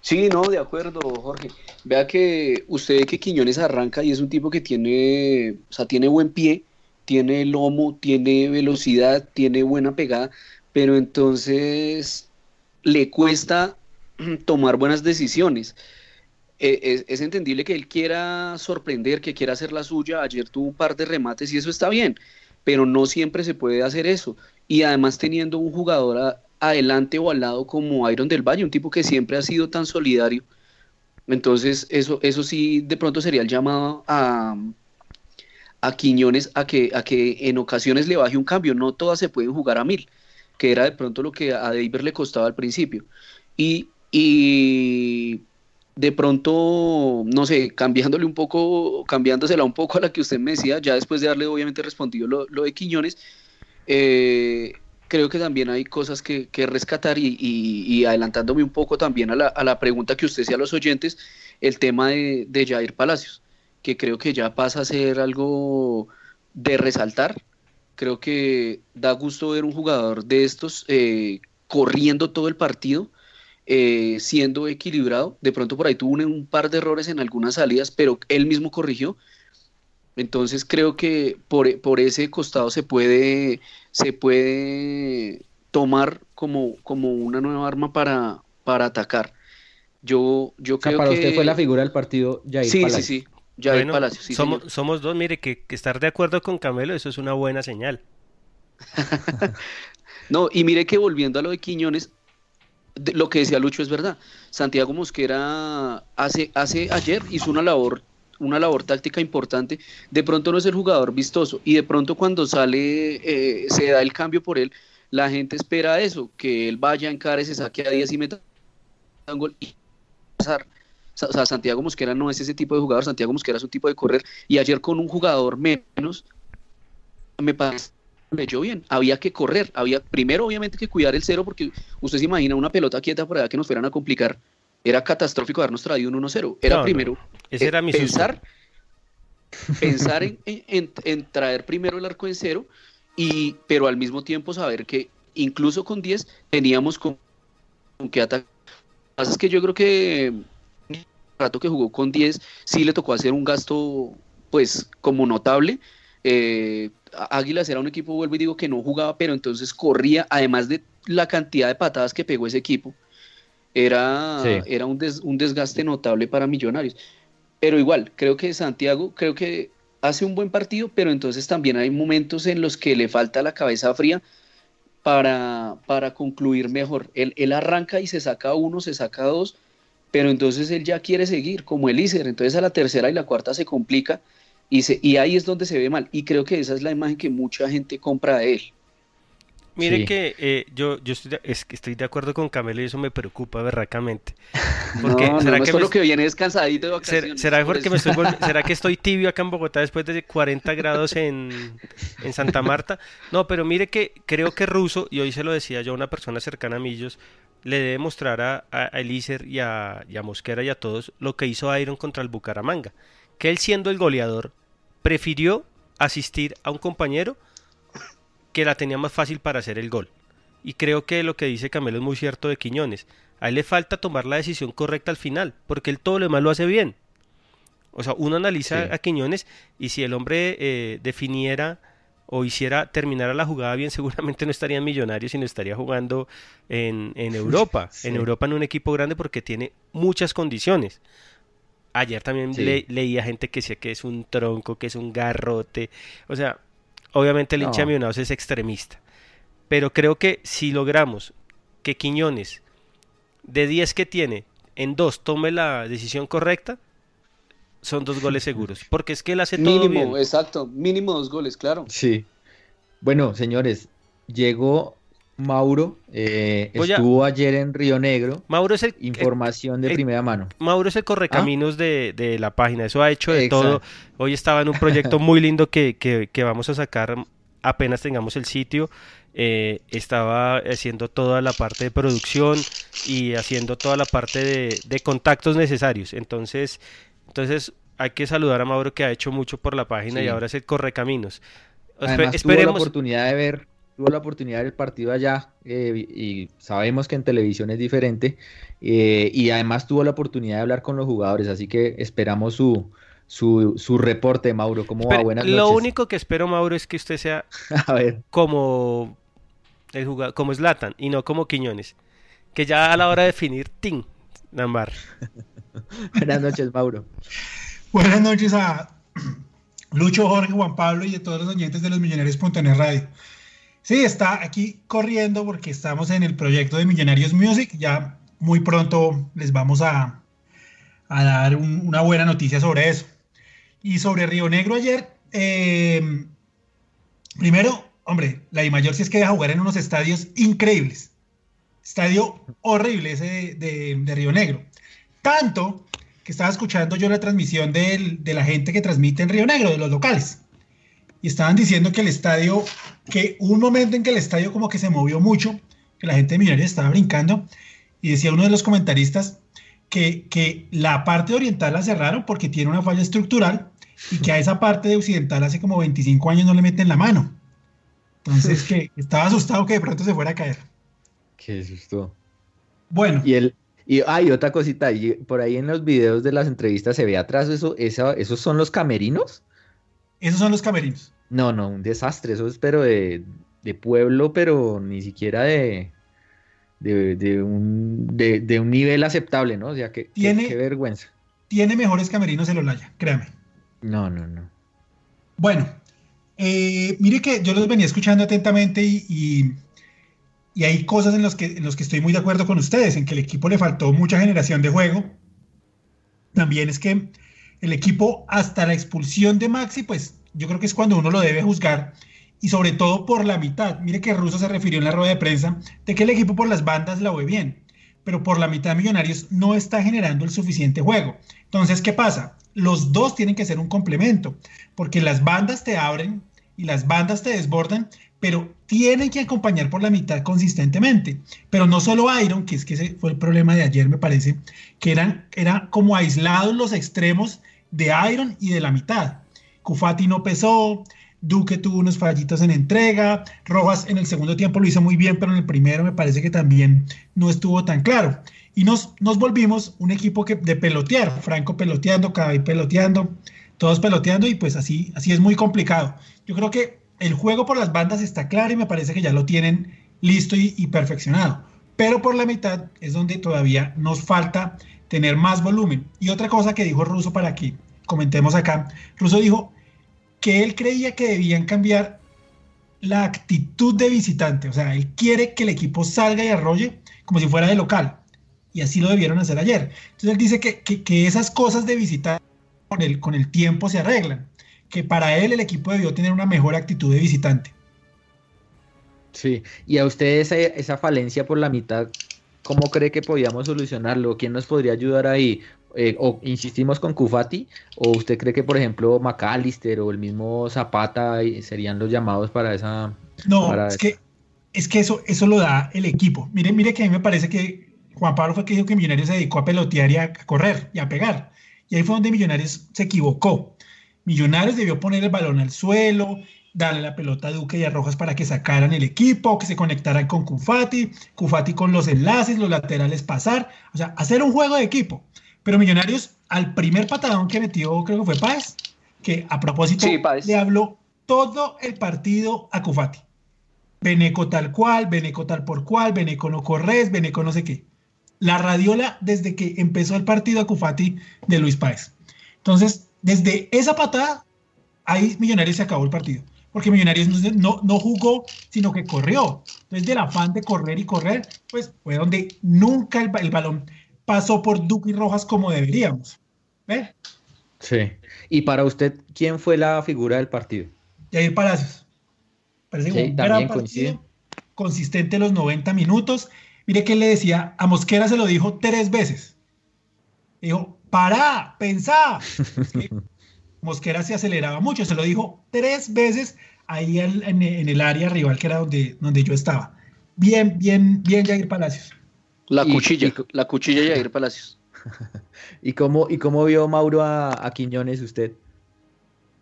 D: Sí, no, de acuerdo, Jorge. Vea que usted que Quiñones arranca y es un tipo que tiene, o sea, tiene buen pie, tiene lomo, tiene velocidad, tiene buena pegada, pero entonces le cuesta tomar buenas decisiones. E, es, entendible que él quiera sorprender, que quiera hacer la suya. Ayer tuvo un par de remates y eso está bien, pero no siempre se puede hacer eso. Y además teniendo un jugador adelante o al lado como Iron del Valle, un tipo que siempre ha sido tan solidario. Entonces eso, eso sí de pronto sería el llamado a, a Quiñones a que, a que en ocasiones le baje un cambio. No todas se pueden jugar a mil, que era de pronto lo que a David le costaba al principio. Y, y de pronto, no sé, cambiándole un poco, cambiándosela un poco a la que usted me decía, ya después de darle obviamente respondido lo, de Quiñones, eh, creo que también hay cosas que, rescatar y, y, adelantándome un poco también a la, a la, pregunta que usted hacía a los oyentes, el tema de, de Jair Palacios que creo que ya pasa a ser algo de resaltar. Creo que da gusto ver un jugador de estos eh, corriendo todo el partido, eh, siendo equilibrado. De pronto por ahí tuvo un, par de errores en algunas salidas, pero él mismo corrigió. Entonces creo que por, por ese costado se puede, se puede tomar como, como una nueva arma para, para atacar. Yo, yo creo
B: para
D: que...
B: usted fue la figura del partido
D: ya Sí, sí, sí
C: somos, somos dos, mire, que, estar de acuerdo con Camelo, eso es una buena señal.
D: no, y mire que volviendo a lo de Quiñones, lo que decía Lucho es verdad. Santiago Mosquera hace, hace ayer hizo una labor una labor táctica importante, de pronto no es el jugador vistoso y de pronto cuando sale, eh, se da el cambio por él, la gente espera eso, que él vaya, en y se saque a 10 y meta un gol y pasar. O sea, Santiago Mosquera no es ese tipo de jugador, Santiago Mosquera es un tipo de correr. Y ayer con un jugador menos, me parece leyó bien. Había que correr, había primero obviamente que cuidar el cero, porque usted se imagina una pelota quieta por allá que nos fueran a complicar. Era catastrófico habernos traído un 1-0. Era primero
C: Ese era mi
D: pensar, pensar en, en, traer primero el arco en cero, y, pero al mismo tiempo saber que incluso con 10 teníamos con, con que atacar. Lo que pasa es que yo creo que rato que jugó con 10, sí le tocó hacer un gasto, pues, como notable. Eh, Águilas era un equipo, vuelvo y digo, que no jugaba, pero entonces corría, además de la cantidad de patadas que pegó ese equipo, era, era un, un desgaste notable para Millonarios. Pero igual, creo que Santiago, creo que hace un buen partido, pero entonces también hay momentos en los que le falta la cabeza fría para, para concluir mejor. Él, él arranca y se saca uno, se saca dos, pero entonces él ya quiere seguir como el ICER, entonces a la tercera y la cuarta se complica y, se, y ahí es donde se ve mal. Y creo que esa es la imagen que mucha gente compra de él.
C: Mire que eh, yo, yo estoy, de, es que estoy de acuerdo con Camelo y eso me preocupa berracamente.
D: Porque, no, ¿será no, que me... que viene descansadito de
C: vacaciones. ¿Será, porque me estoy ¿Será que estoy tibio acá en Bogotá después de 40 grados en, en, Santa Marta? No, pero mire que creo que Russo, y hoy se lo decía yo a una persona cercana a Millos, le debe mostrar a, a Elícer y a, y a Mosquera y a todos lo que hizo Iron contra el Bucaramanga. Que él siendo el goleador, prefirió asistir a un compañero que la tenía más fácil para hacer el gol. Y creo que lo que dice Camelo es muy cierto de Quiñones. A él le falta tomar la decisión correcta al final, porque él todo lo demás lo hace bien. O sea, uno analiza a Quiñones y si el hombre eh, definiera o hiciera, terminara la jugada bien, seguramente no estaría en Millonarios, sino estaría jugando en, en Europa. En Europa en un equipo grande porque tiene muchas condiciones. Ayer también leía gente que decía que es un tronco, que es un garrote. O sea, Obviamente el hincha no. es extremista. Pero creo que si logramos que Quiñones, de 10 que tiene, en dos tome la decisión correcta, son dos goles seguros. Porque es que él hace
D: todo
C: bien.
D: exacto. Mínimo dos goles, claro.
B: Sí. Bueno, señores, llegó Mauro, eh, estuvo ayer en Río Negro.
C: Mauro es el
B: información de primera mano.
C: Mauro es el correcaminos ¿Ah? de, de, la página. Eso ha hecho de Exacto. todo. Hoy estaba en un proyecto muy lindo que, que, que vamos a sacar apenas tengamos el sitio. Eh, estaba haciendo toda la parte de producción y haciendo toda la parte de, de contactos necesarios. Entonces, entonces hay que saludar a Mauro que ha hecho mucho por la página sí. y ahora es el correcaminos.
B: Además, Esperemos... tuvo la oportunidad de ver tuvo la oportunidad del partido allá eh, y sabemos que en televisión es diferente eh, y además tuvo la oportunidad de hablar con los jugadores, así que esperamos su, su, su reporte, Mauro. ¿Cómo va? Buenas
C: Lo
B: noches.
C: único que espero, Mauro, es que usted sea
B: A ver.
C: como el jugador, como Zlatan y no como Quiñones, que ya a la hora de definir, ¡ting! Nambar.
B: Buenas noches, Mauro.
E: Buenas noches a Lucho, Jorge, Juan Pablo y a todos los oyentes de los Millonarios.net Radio. Sí, está aquí corriendo porque estamos en el proyecto de Millonarios Music. Ya muy pronto les vamos a, a dar un, una buena noticia sobre eso. Y sobre Río Negro ayer, eh, primero, hombre, la I mayor sí es que deja jugar en unos estadios increíbles. Estadio horrible ese de, de, de Río Negro. Tanto que estaba escuchando yo la transmisión de, de la gente que transmite en Río Negro, de los locales y estaban diciendo que el estadio, que un momento en que el estadio como que se movió mucho, que la gente de Millonarios estaba brincando, y decía uno de los comentaristas que, que la parte oriental la cerraron porque tiene una falla estructural y que a esa parte de occidental hace como 25 años no le meten la mano. Entonces que estaba asustado que de pronto se fuera a caer.
B: Qué susto.
E: Bueno.
B: Y el, y hay ah, otra cosita, y por ahí en los videos de las entrevistas se ve atrás eso, esa, esos son los camerinos.
E: Esos son los camerinos.
B: No, no, un desastre. Eso es pero de, de pueblo, pero ni siquiera de, de, de, un, de, un nivel aceptable, ¿no? O sea, que,
E: tiene,
B: qué vergüenza.
E: Tiene mejores camerinos el Olaya, créame.
B: No, no, no.
E: Bueno, eh, mire que yo los venía escuchando atentamente y, y, y hay cosas en las que, en los que estoy muy de acuerdo con ustedes, en que el equipo le faltó mucha generación de juego. También es que el equipo hasta la expulsión de Maxi, pues yo creo que es cuando uno lo debe juzgar y sobre todo por la mitad. Mire que Russo se refirió en la rueda de prensa de que el equipo por las bandas la ve bien, pero por la mitad Millonarios no está generando el suficiente juego. Entonces, ¿qué pasa? Los dos tienen que ser un complemento, porque las bandas te abren y las bandas te desbordan, pero tienen que acompañar por la mitad consistentemente. Pero no solo Iron, que es que ese fue el problema de ayer, me parece, que eran, eran como aislados los extremos de Iron y de la mitad. Cufati no pesó, Duque tuvo unos fallitos en entrega, Rojas en el segundo tiempo lo hizo muy bien, pero en el primero me parece que también no estuvo tan claro. Y nos, nos volvimos un equipo que, de pelotear, Franco peloteando, Cabay peloteando, todos peloteando y pues así, así es muy complicado. Yo creo que el juego por las bandas está claro y me parece que ya lo tienen listo y, perfeccionado. Pero por la mitad es donde todavía nos falta tener más volumen. Y otra cosa que dijo Russo para que comentemos acá, Russo dijo que él creía que debían cambiar la actitud de visitante, o sea, él quiere que el equipo salga y arrolle como si fuera de local, y así lo debieron hacer ayer. Entonces él dice que, que, que esas cosas de visitante con el, con el tiempo se arreglan, que para él el equipo debió tener una mejor actitud de visitante.
B: Sí, y a usted esa, esa falencia por la mitad, ¿cómo cree que podíamos solucionarlo? ¿Quién nos podría ayudar ahí? Eh, o insistimos con Kufati, o usted cree que por ejemplo McAllister o el mismo Zapata serían los llamados para esa
E: no
B: para
E: es que es que eso eso lo da el equipo mire mire que a mí me parece que Juan Pablo fue que dijo que Millonarios se dedicó a pelotear y a correr y a pegar y ahí fue donde Millonarios se equivocó Millonarios debió poner el balón al suelo darle la pelota a Duque y a Rojas para que sacaran el equipo, que se conectaran con Cufati, Cufati con los enlaces, los laterales pasar, o sea, hacer un juego de equipo. Pero Millonarios, al primer patadón que metió, creo que fue Páez, que a propósito le habló todo el partido a Cufati. Beneco tal cual, Beneco tal por cual, Beneco no corres, Beneco no sé qué. La radiola desde que empezó el partido a Cufati de Luis Páez. Entonces, desde esa patada, ahí Millonarios se acabó el partido. Porque Millonarios no, no jugó, sino que corrió. Entonces, del afán de correr y correr, pues fue donde nunca el, el balón pasó por Duque y Rojas como deberíamos. ¿Ve?
B: Sí. Y para usted, ¿quién fue la figura del partido?
E: Jair Palacios. Parece
B: sí,
E: un gran partido, consistente los 90 minutos. Mire que él le decía, a Mosquera se lo dijo tres veces. Dijo, para, pensá. Mosquera se aceleraba mucho, se lo dijo tres veces ahí en, en, en, el área rival que era donde, donde yo estaba. Bien, bien, bien Jair Palacios.
D: La cuchilla, y, la cuchilla de Jair Palacios.
B: ¿Y cómo, ¿Y cómo vio Mauro a, a Quiñones usted?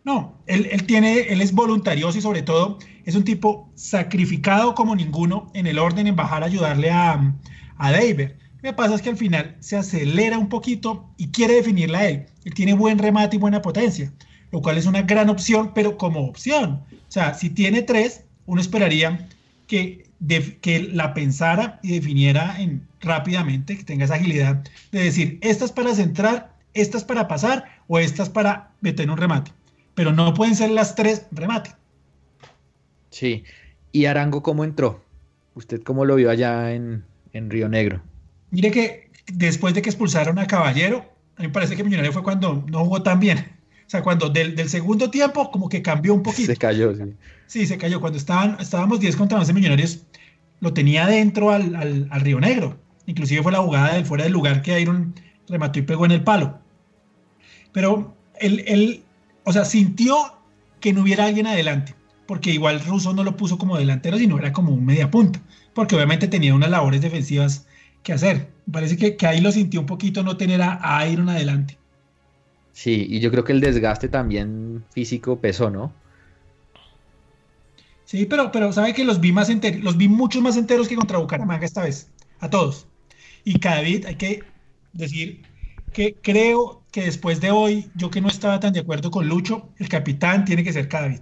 E: No, él, él, tiene, él es voluntarioso y sobre todo es un tipo sacrificado como ninguno en el orden en bajar a ayudarle a, a David. Que pasa es que al final se acelera un poquito y quiere definirla él. Él tiene buen remate y buena potencia, lo cual es una gran opción, pero como opción. O sea, si tiene tres, uno esperaría que, que la pensara y definiera en, rápidamente, que tenga esa agilidad de decir, esta es para centrar, esta es para pasar o esta es para meter un remate. Pero no pueden ser las tres remate.
B: Sí. ¿Y Arango cómo entró? ¿Usted cómo lo vio allá en, en Río Negro?
E: Mire que después de que expulsaron a Caballero, a mí me parece que Millonario fue cuando no jugó tan bien. O sea, cuando del, del, segundo tiempo como que cambió un poquito.
B: Se cayó, sí.
E: Sí, se cayó. Cuando estaban, estábamos 10 contra 11 Millonarios, lo tenía dentro al, al, al, Río Negro. Inclusive fue la jugada del fuera del lugar que Iron remató y pegó en el palo. Pero él, él, o sea, sintió que no hubiera alguien adelante, porque igual Russo no lo puso como delantero, sino era como un media punta, porque obviamente tenía unas labores defensivas que hacer. Parece que, que ahí lo sintió un poquito no tener a, a Iron adelante.
B: Sí, y yo creo que el desgaste también físico pesó, ¿no?
E: Sí, pero, pero sabe que los vi más enteros, los vi muchos más enteros que contra Bucaramanga esta vez, a todos. Y Cadavid, hay que decir que creo que después de hoy, yo que no estaba tan de acuerdo con Lucho, el capitán tiene que ser Cadavid,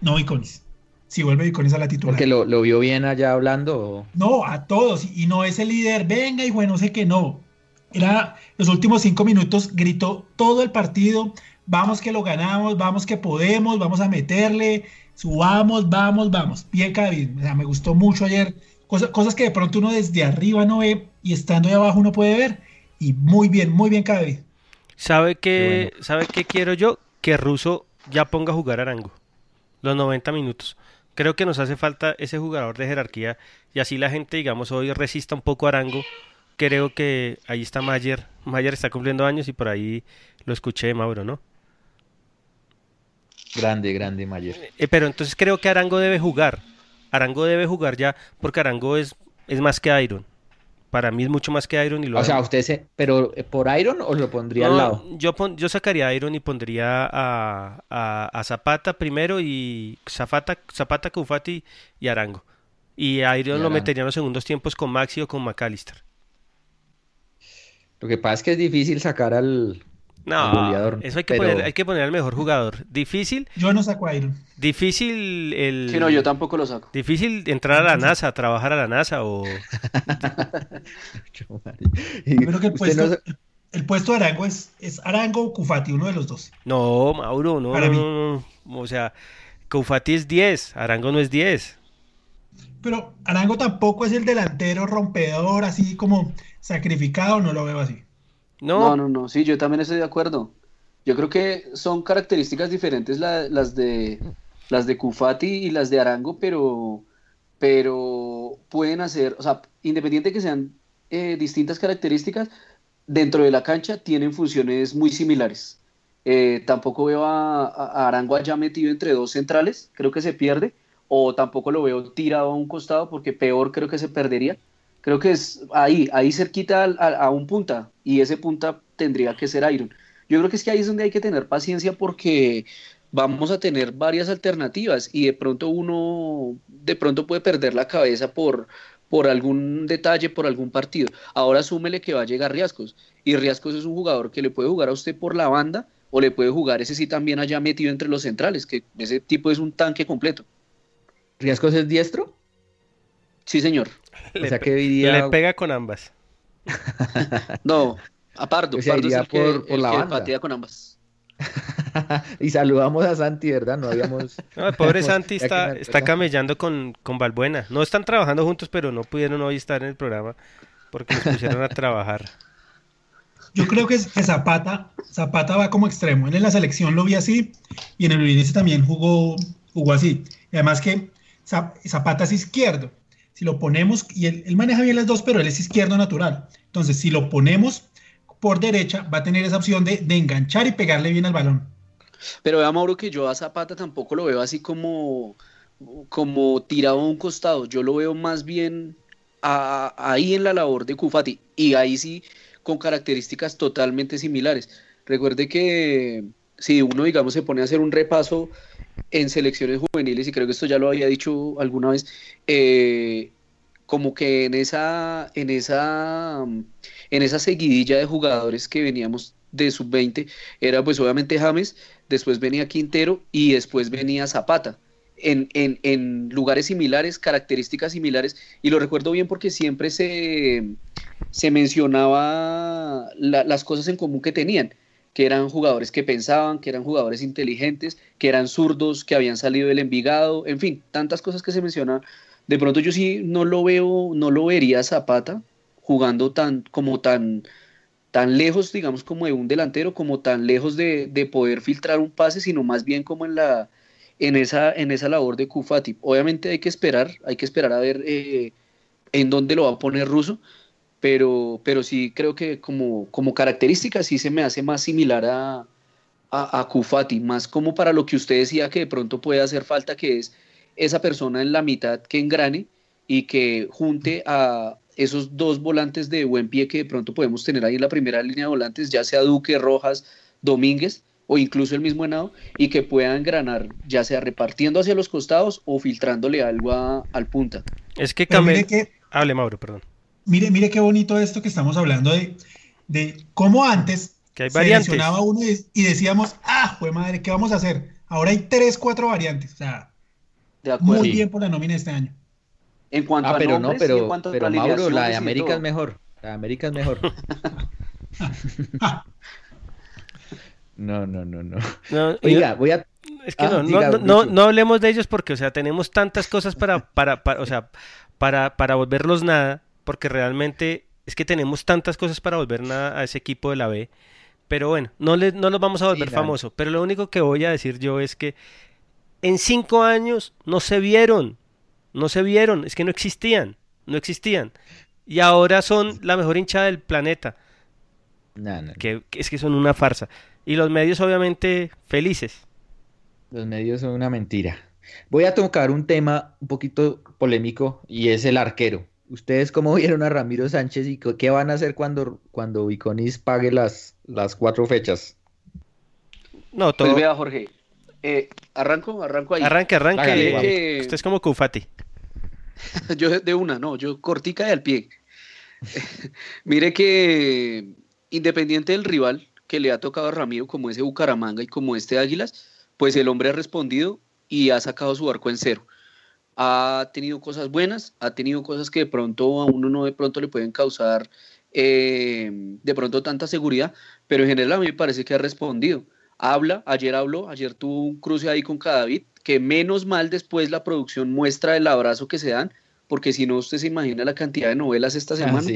E: no Viconis. Si vuelve Viconis a la titular.
B: Porque lo, lo vio bien allá hablando. ¿o?
E: No, a todos. Y no es el líder, venga y bueno, sé que no. Era los últimos cinco minutos, gritó todo el partido, vamos que lo ganamos, vamos que podemos, vamos a meterle, subamos, vamos, vamos. Bien, Cadavid. O sea, me gustó mucho ayer. Cosas, cosas que de pronto uno desde arriba no ve y estando ahí abajo uno puede ver. Y muy bien, muy bien, Cadavid.
C: ¿Sabe qué, bueno. ¿Sabe qué quiero yo? Que Russo ya ponga a jugar Arango. Los 90 minutos. Creo que nos hace falta ese jugador de jerarquía y así la gente, digamos, hoy resista un poco a Arango. Creo que ahí está Mayer. Mayer está cumpliendo años y por ahí lo escuché Mauro, ¿no?
B: Grande, grande Mayer.
C: Eh, pero entonces creo que Arango debe jugar. Arango debe jugar ya porque Arango es, es más que Iron. Para mí es mucho más que Iron. Y lo
B: o sea, usted se. ¿Pero por Iron o lo pondría
C: no,
B: al lado?
C: Yo, pon, yo sacaría a Iron y pondría a, a, a, Zapata primero y Zapata, Zapata, Cufati y Arango. Y a Iron y lo metería en los segundos tiempos con Maxi o con McAllister.
B: Lo que pasa es que es difícil sacar al,
C: no, goleador, eso hay que, pero... poner, hay que poner al mejor jugador. Difícil.
E: Yo no saco a Iron.
C: Difícil el.
D: Sí, no, yo tampoco lo saco.
C: Difícil entrar a la NASA, trabajar a la NASA o.
E: yo creo que el puesto, no... el puesto de Arango es, es Arango o Cufati, uno de los dos.
C: No, Mauro, no. Para mí. no, no. O sea, Cufati es 10, Arango no es 10.
E: Pero Arango tampoco es el delantero rompedor, así como sacrificado, no lo veo así.
D: No. no, no, sí, yo también estoy de acuerdo. Yo creo que son características diferentes la, las de las de Cufati y las de Arango, pero pero pueden hacer, o sea, independiente de que sean eh, distintas características, dentro de la cancha tienen funciones muy similares. Eh, tampoco veo a, a, Arango ya metido entre dos centrales, creo que se pierde, o tampoco lo veo tirado a un costado porque peor creo que se perdería. Creo que es ahí, ahí cerquita a, a un punta, y ese punta tendría que ser Iron. Yo creo que es que ahí es donde hay que tener paciencia porque vamos a tener varias alternativas y de pronto uno de pronto puede perder la cabeza por, por algún detalle, por algún partido. Ahora súmele que va a llegar Riascos y Riascos es un jugador que le puede jugar a usted por la banda o le puede jugar ese sí también allá metido entre los centrales, que ese tipo es un tanque completo.
B: ¿Riascos es diestro?
D: Sí, señor.
C: O sea, que diría... le pega con ambas.
D: no, a Pardo. Pardo es el por, que, la patea con ambas.
B: y saludamos a Santi, ¿verdad? No habíamos.
C: No, el pobre Santi está, está camellando con, con Balbuena. No están trabajando juntos, pero no pudieron hoy estar en el programa porque los pusieron a trabajar.
E: Yo creo que, que Zapata, Zapata va como extremo. Él en la selección lo vi así y en el Udinese también jugó, jugó así. Y además que Zapata es izquierdo. Si lo ponemos, y él, maneja bien las dos, pero él es izquierdo natural. Entonces, si lo ponemos por derecha, va a tener esa opción de, enganchar y pegarle bien al balón.
D: Pero vea, Mauro, que yo a Zapata tampoco lo veo así como, como tirado a un costado. Yo lo veo más bien ahí en la labor de Kufati. Y ahí sí, con características totalmente similares. Recuerde que si uno, digamos, se pone a hacer un repaso en selecciones juveniles, y creo que esto ya lo había dicho alguna vez, eh, como que en esa, en esa en esa seguidilla de jugadores que veníamos de sub-20, era pues obviamente James, después venía Quintero y después venía Zapata. En, en, lugares similares, características similares, y lo recuerdo bien porque siempre se, se mencionaba las cosas en común que tenían, que eran jugadores que pensaban, que eran jugadores inteligentes, que eran zurdos, que habían salido del Envigado, en fin, tantas cosas que se mencionaban. De pronto yo sí no lo veo, no lo vería Zapata, jugando tan, como tan, tan lejos, digamos, como de un delantero, como tan lejos de, poder filtrar un pase, sino más bien como en la en esa, en esa labor de Kufati. Obviamente hay que esperar, hay que esperar a ver eh, en dónde lo va a poner Russo, pero, pero sí creo que como, como característica sí se me hace más similar a, a, a Kufati, más como para lo que usted decía que de pronto puede hacer falta, que es esa persona en la mitad que engrane y que junte a, esos dos volantes de buen pie que de pronto podemos tener ahí en la primera línea de volantes, ya sea Duque, Rojas, Domínguez o incluso el mismo Henao, y que puedan granar, ya sea repartiendo hacia los costados o filtrándole algo al punta.
C: Es que Camel... Que, Hable, Mauro, perdón.
E: Mire, mire qué bonito esto que estamos hablando de, de cómo antes
C: que hay variantes.
E: uno y, decíamos, ah, fue madre, ¿qué vamos a hacer? Ahora hay tres, cuatro variantes. O sea, muy bien por la nómina este año.
D: En cuanto
B: ah,
D: a
B: pero no, pero, pero Mauro, la de América es mejor. La de América es mejor. no, no, no, no. Oiga, voy a.
C: Es que ah, no, no, no, no, hablemos de ellos porque, o sea, tenemos tantas cosas para, para, para o sea, para, para volverlos nada, porque realmente es que tenemos tantas cosas para volver a ese equipo de la B. Pero bueno, no, le, no los vamos a volver famoso. Pero lo único que voy a decir yo es que en cinco años no se vieron. No se vieron, es que no existían, no existían. Y ahora son la mejor hinchada del planeta. Que, es que son una farsa. Y los medios obviamente felices.
B: Los medios son una mentira. Voy a tocar un tema un poquito polémico y es el arquero. ¿Ustedes cómo vieron a Ramiro Sánchez y qué van a hacer cuando, cuando Viconis pague las, las cuatro fechas?
D: No, todo. Pues vea, Jorge. Eh, arranco, arranco ahí.
C: Arranque, arranque. Usted es como Cufati.
D: yo de una, no, yo cortica y al pie. Mire que independiente del rival que le ha tocado a Ramiro, como ese Bucaramanga y como este Águilas, pues el hombre ha respondido y ha sacado su arco en cero. Ha tenido cosas buenas, ha tenido cosas que de pronto a uno no de pronto le pueden causar eh, de pronto tanta seguridad, pero en general a mí me parece que ha respondido. Habla, ayer habló, ayer tuvo un cruce ahí con Cadavid, que menos mal después la producción muestra el abrazo que se dan, porque si no usted se imagina la cantidad de novelas esta ah, semana.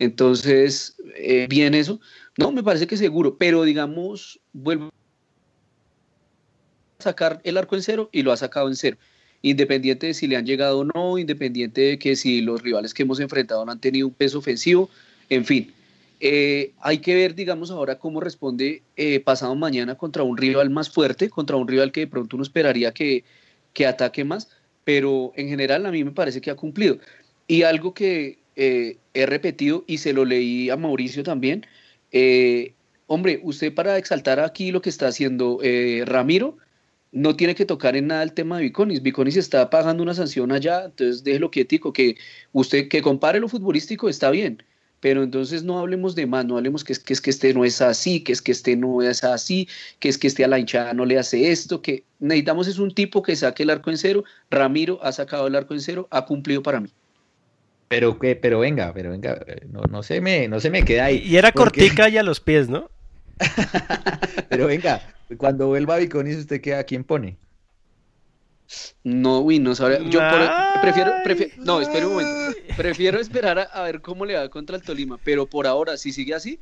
D: Entonces, eh, bien eso. No, me parece que seguro, pero digamos, vuelvo a sacar el arco en cero y lo ha sacado en cero. Independiente de si le han llegado o no, independiente de que si los rivales que hemos enfrentado no han tenido un peso ofensivo, en fin. Eh, hay que ver, digamos, ahora cómo responde eh, pasado mañana contra un rival más fuerte, contra un rival que de pronto uno esperaría que, que ataque más, pero en general a mí me parece que ha cumplido. Y algo que eh, he repetido y se lo leí a Mauricio también, hombre, usted para exaltar aquí lo que está haciendo Ramiro, no tiene que tocar en nada el tema de Viconis. Viconis está pagando una sanción allá, entonces déjelo quietico, que usted que compare lo futbolístico está bien, pero entonces no hablemos de más, no hablemos que es, que es que este no es así, que es que este no es así, que es que este a la hinchada no le hace esto, que necesitamos es un tipo que saque el arco en cero. Ramiro ha sacado el arco en cero, ha cumplido para mí.
B: Pero que, pero venga, pero venga, no, no se me, no se me queda ahí.
C: Y era cortica y a los pies, ¿no?
B: pero venga, cuando vuelva Viconis, ¿usted qué, a quién pone?
D: No, uy, no sabe. Yo prefiero, prefiero, no, espere un momento. Prefiero esperar a, ver cómo le va contra el Tolima, pero por ahora, si sigue así,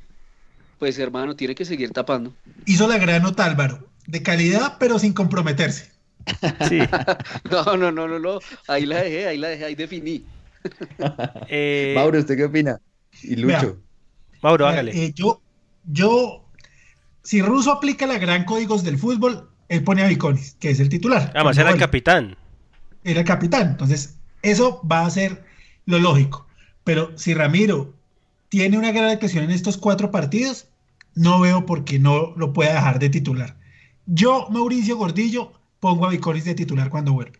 D: pues hermano, tiene que seguir tapando.
E: Hizo la gran nota Álvaro, de calidad, pero sin comprometerse.
D: Sí. no, no, no, no, no, ahí la dejé, ahí la dejé, ahí definí.
B: Eh, Mauro, ¿usted qué opina? Y Lucho.
C: Mauro, hágale.
E: Eh, yo, yo si Russo aplica la gran códigos del fútbol, él pone a Viconis, que es el titular.
C: Además, era el capitán.
E: Era el capitán. Entonces, eso va a ser lo lógico. Pero si Ramiro tiene una gran actuación en estos cuatro partidos, no veo por qué no lo pueda dejar de titular. Yo, Mauricio Gordillo, pongo a Viconis de titular cuando vuelve.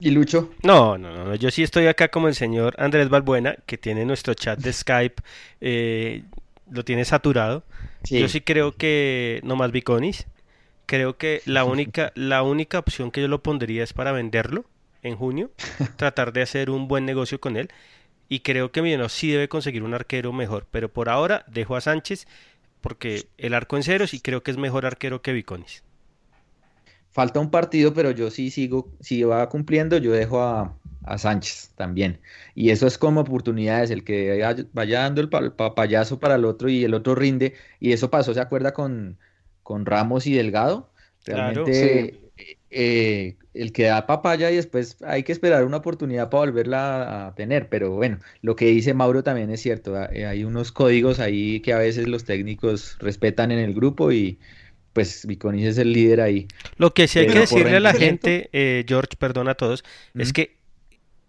B: ¿Y Lucho?
C: No, no, no, yo sí estoy acá como el señor Andrés Balbuena, que tiene nuestro chat de Skype, eh, lo tiene saturado. Yo sí creo que no más Biconis. Creo que la única, la única opción que yo lo pondría es para venderlo en junio, tratar de hacer un buen negocio con él. Y creo que Millonarios sí debe conseguir un arquero mejor. Pero por ahora dejo a Sánchez porque el arco en ceros y creo que es mejor arquero que Viconis.
B: Falta un partido, pero yo sí sigo, si va cumpliendo, yo dejo a, a Sánchez también. Y eso es como oportunidades, el que vaya dando el papayazo para el otro y el otro rinde. Y eso pasó, ¿se acuerda con, con Ramos y Delgado? Realmente eh, el que da papaya y después hay que esperar una oportunidad para volverla a tener. Pero bueno, lo que dice Mauro también es cierto. Eh, hay unos códigos ahí que a veces los técnicos respetan en el grupo y pues Viconis es el líder ahí.
C: Lo que sí hay que decirle a la gente, eh, George, perdona a todos, es que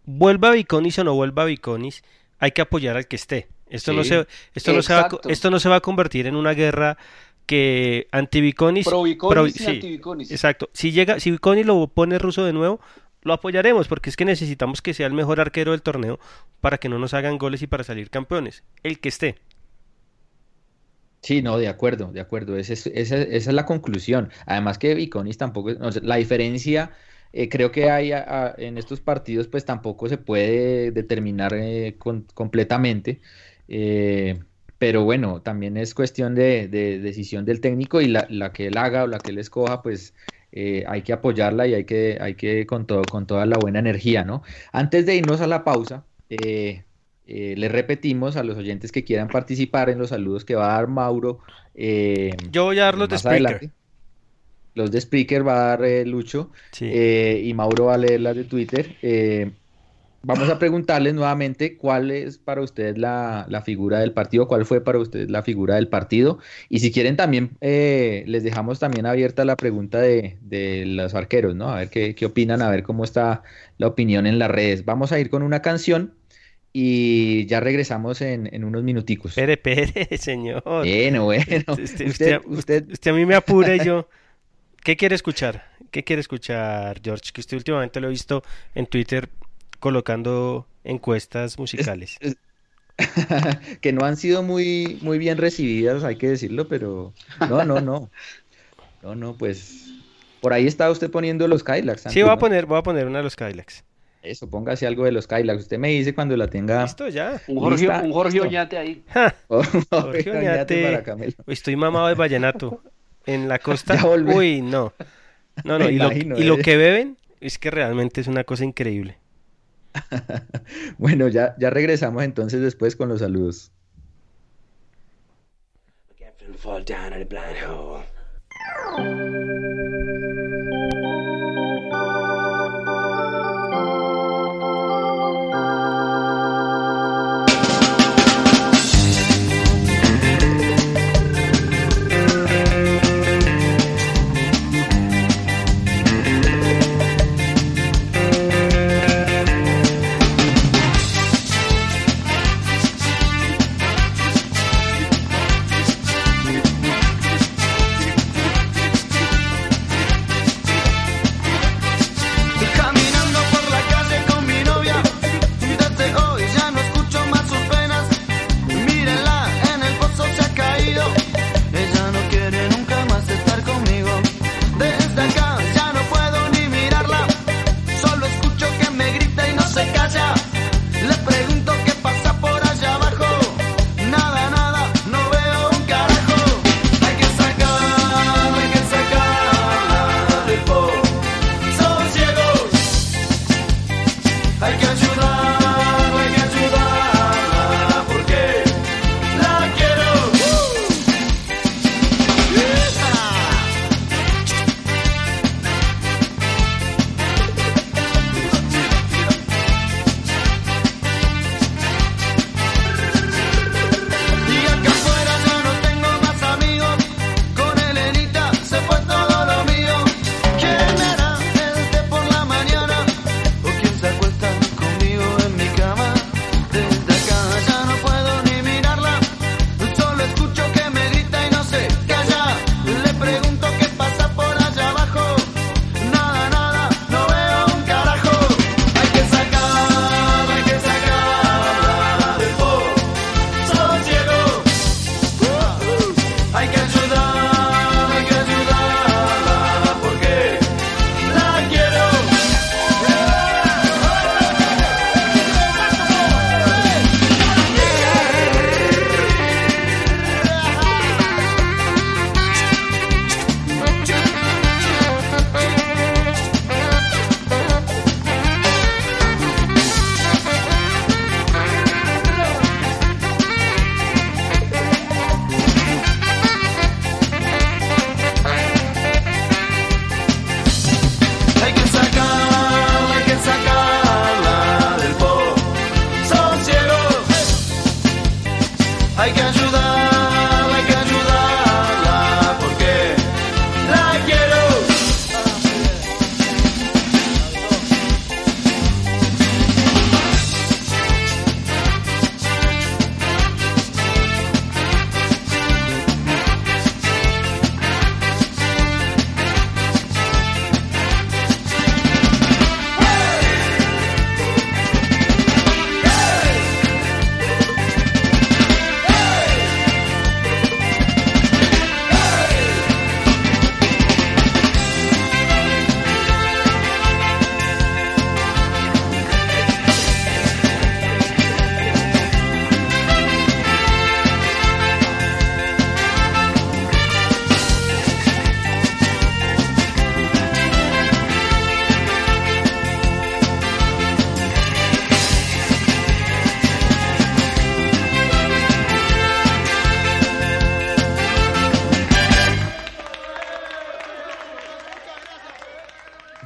C: vuelva Viconis o no vuelva Viconis, hay que apoyar al que esté. Esto, no se, esto, no se va, esto no se va a convertir en una guerra que anti-Viconis...
D: Pro Viconis y anti-Viconis.
C: Exacto. Si llega, si Viconis lo pone ruso de nuevo, lo apoyaremos porque es que necesitamos que sea el mejor arquero del torneo para que no nos hagan goles y para salir campeones. El que esté.
B: Sí, no, de acuerdo, de acuerdo. Esa es, esa, es la conclusión. Además que Viconis tampoco... la diferencia eh, creo que hay en estos partidos pues tampoco se puede determinar eh, completamente, eh, pero bueno, también es cuestión de, decisión del técnico y la, que él haga o la que él escoja pues hay que apoyarla y hay que, hay que con, todo, con toda la buena energía, ¿no? Antes de irnos a la pausa, le repetimos a los oyentes que quieran participar en los saludos que va a dar Mauro.
C: Yo voy a dar los de speaker.
B: Los de Speaker va a dar eh, Lucho eh, y Mauro va a leer las de Twitter. Eh, vamos a preguntarles nuevamente cuál es para ustedes la, figura del partido, cuál fue para ustedes la figura del partido. Y si quieren también, les dejamos también abierta la pregunta de, los arqueros, ¿no? A ver qué, opinan, a ver cómo está la opinión en las redes. Vamos a ir con una canción y ya regresamos en, unos minuticos.
C: Espere, espere, señor.
B: Bueno, bueno.
C: Usted, usted, a mí me apura y yo... ¿Qué quiere escuchar? ¿Qué quiere escuchar, George? Que usted últimamente lo he visto en Twitter colocando encuestas musicales.
B: que no han sido muy, muy bien recibidas, hay que decirlo, pero no, no, no. No, no, pues por ahí está usted poniendo los Kylax.
C: Sí, voy a poner, voy a poner una de los Kylax.
B: Eso, póngase algo de los Kylax. Usted me dice cuando la tenga.
C: Listo, ya.
D: Un Jorge, un Jorge Oñate ahí.
C: Jorge Oñate. Para Camelo. Estoy mamado de vallenato en la costa. Uy, no. No, no, y, lo, y lo, que beben es que realmente es una cosa increíble.
B: bueno, ya, ya regresamos entonces después con los saludos.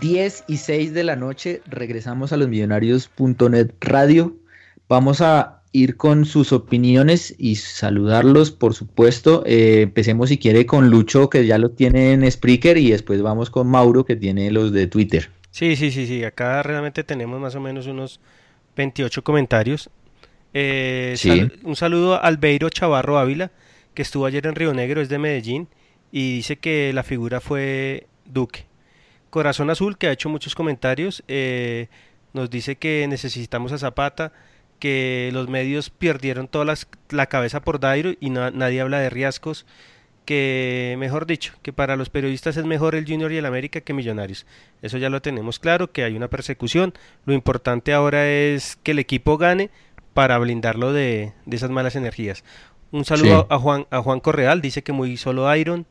B: 10 y 6 de la noche regresamos a los millonarios.net radio. Vamos a ir con sus opiniones y saludarlos, por supuesto. Eh, empecemos si quiere con Lucho, que ya lo tiene en Spreaker, y después vamos con Mauro, que tiene los de Twitter.
C: Sí, sí, sí, sí. Acá realmente tenemos más o menos unos 28 comentarios. Eh, un saludo a Albeiro Chavarro Ávila, que estuvo ayer en Río Negro, es de Medellín, y dice que la figura fue Duque. Corazón Azul, que ha hecho muchos comentarios, eh, nos dice que necesitamos a Zapata, que los medios perdieron toda la cabeza por Dairo y nadie habla de riesgos, que mejor dicho, que para los periodistas es mejor el Junior y el América que Millonarios. Eso ya lo tenemos claro, que hay una persecución. Lo importante ahora es que el equipo gane para blindarlo de, esas malas energías. Un saludo a, Juan, a Juan Correal, dice que muy solo Iron,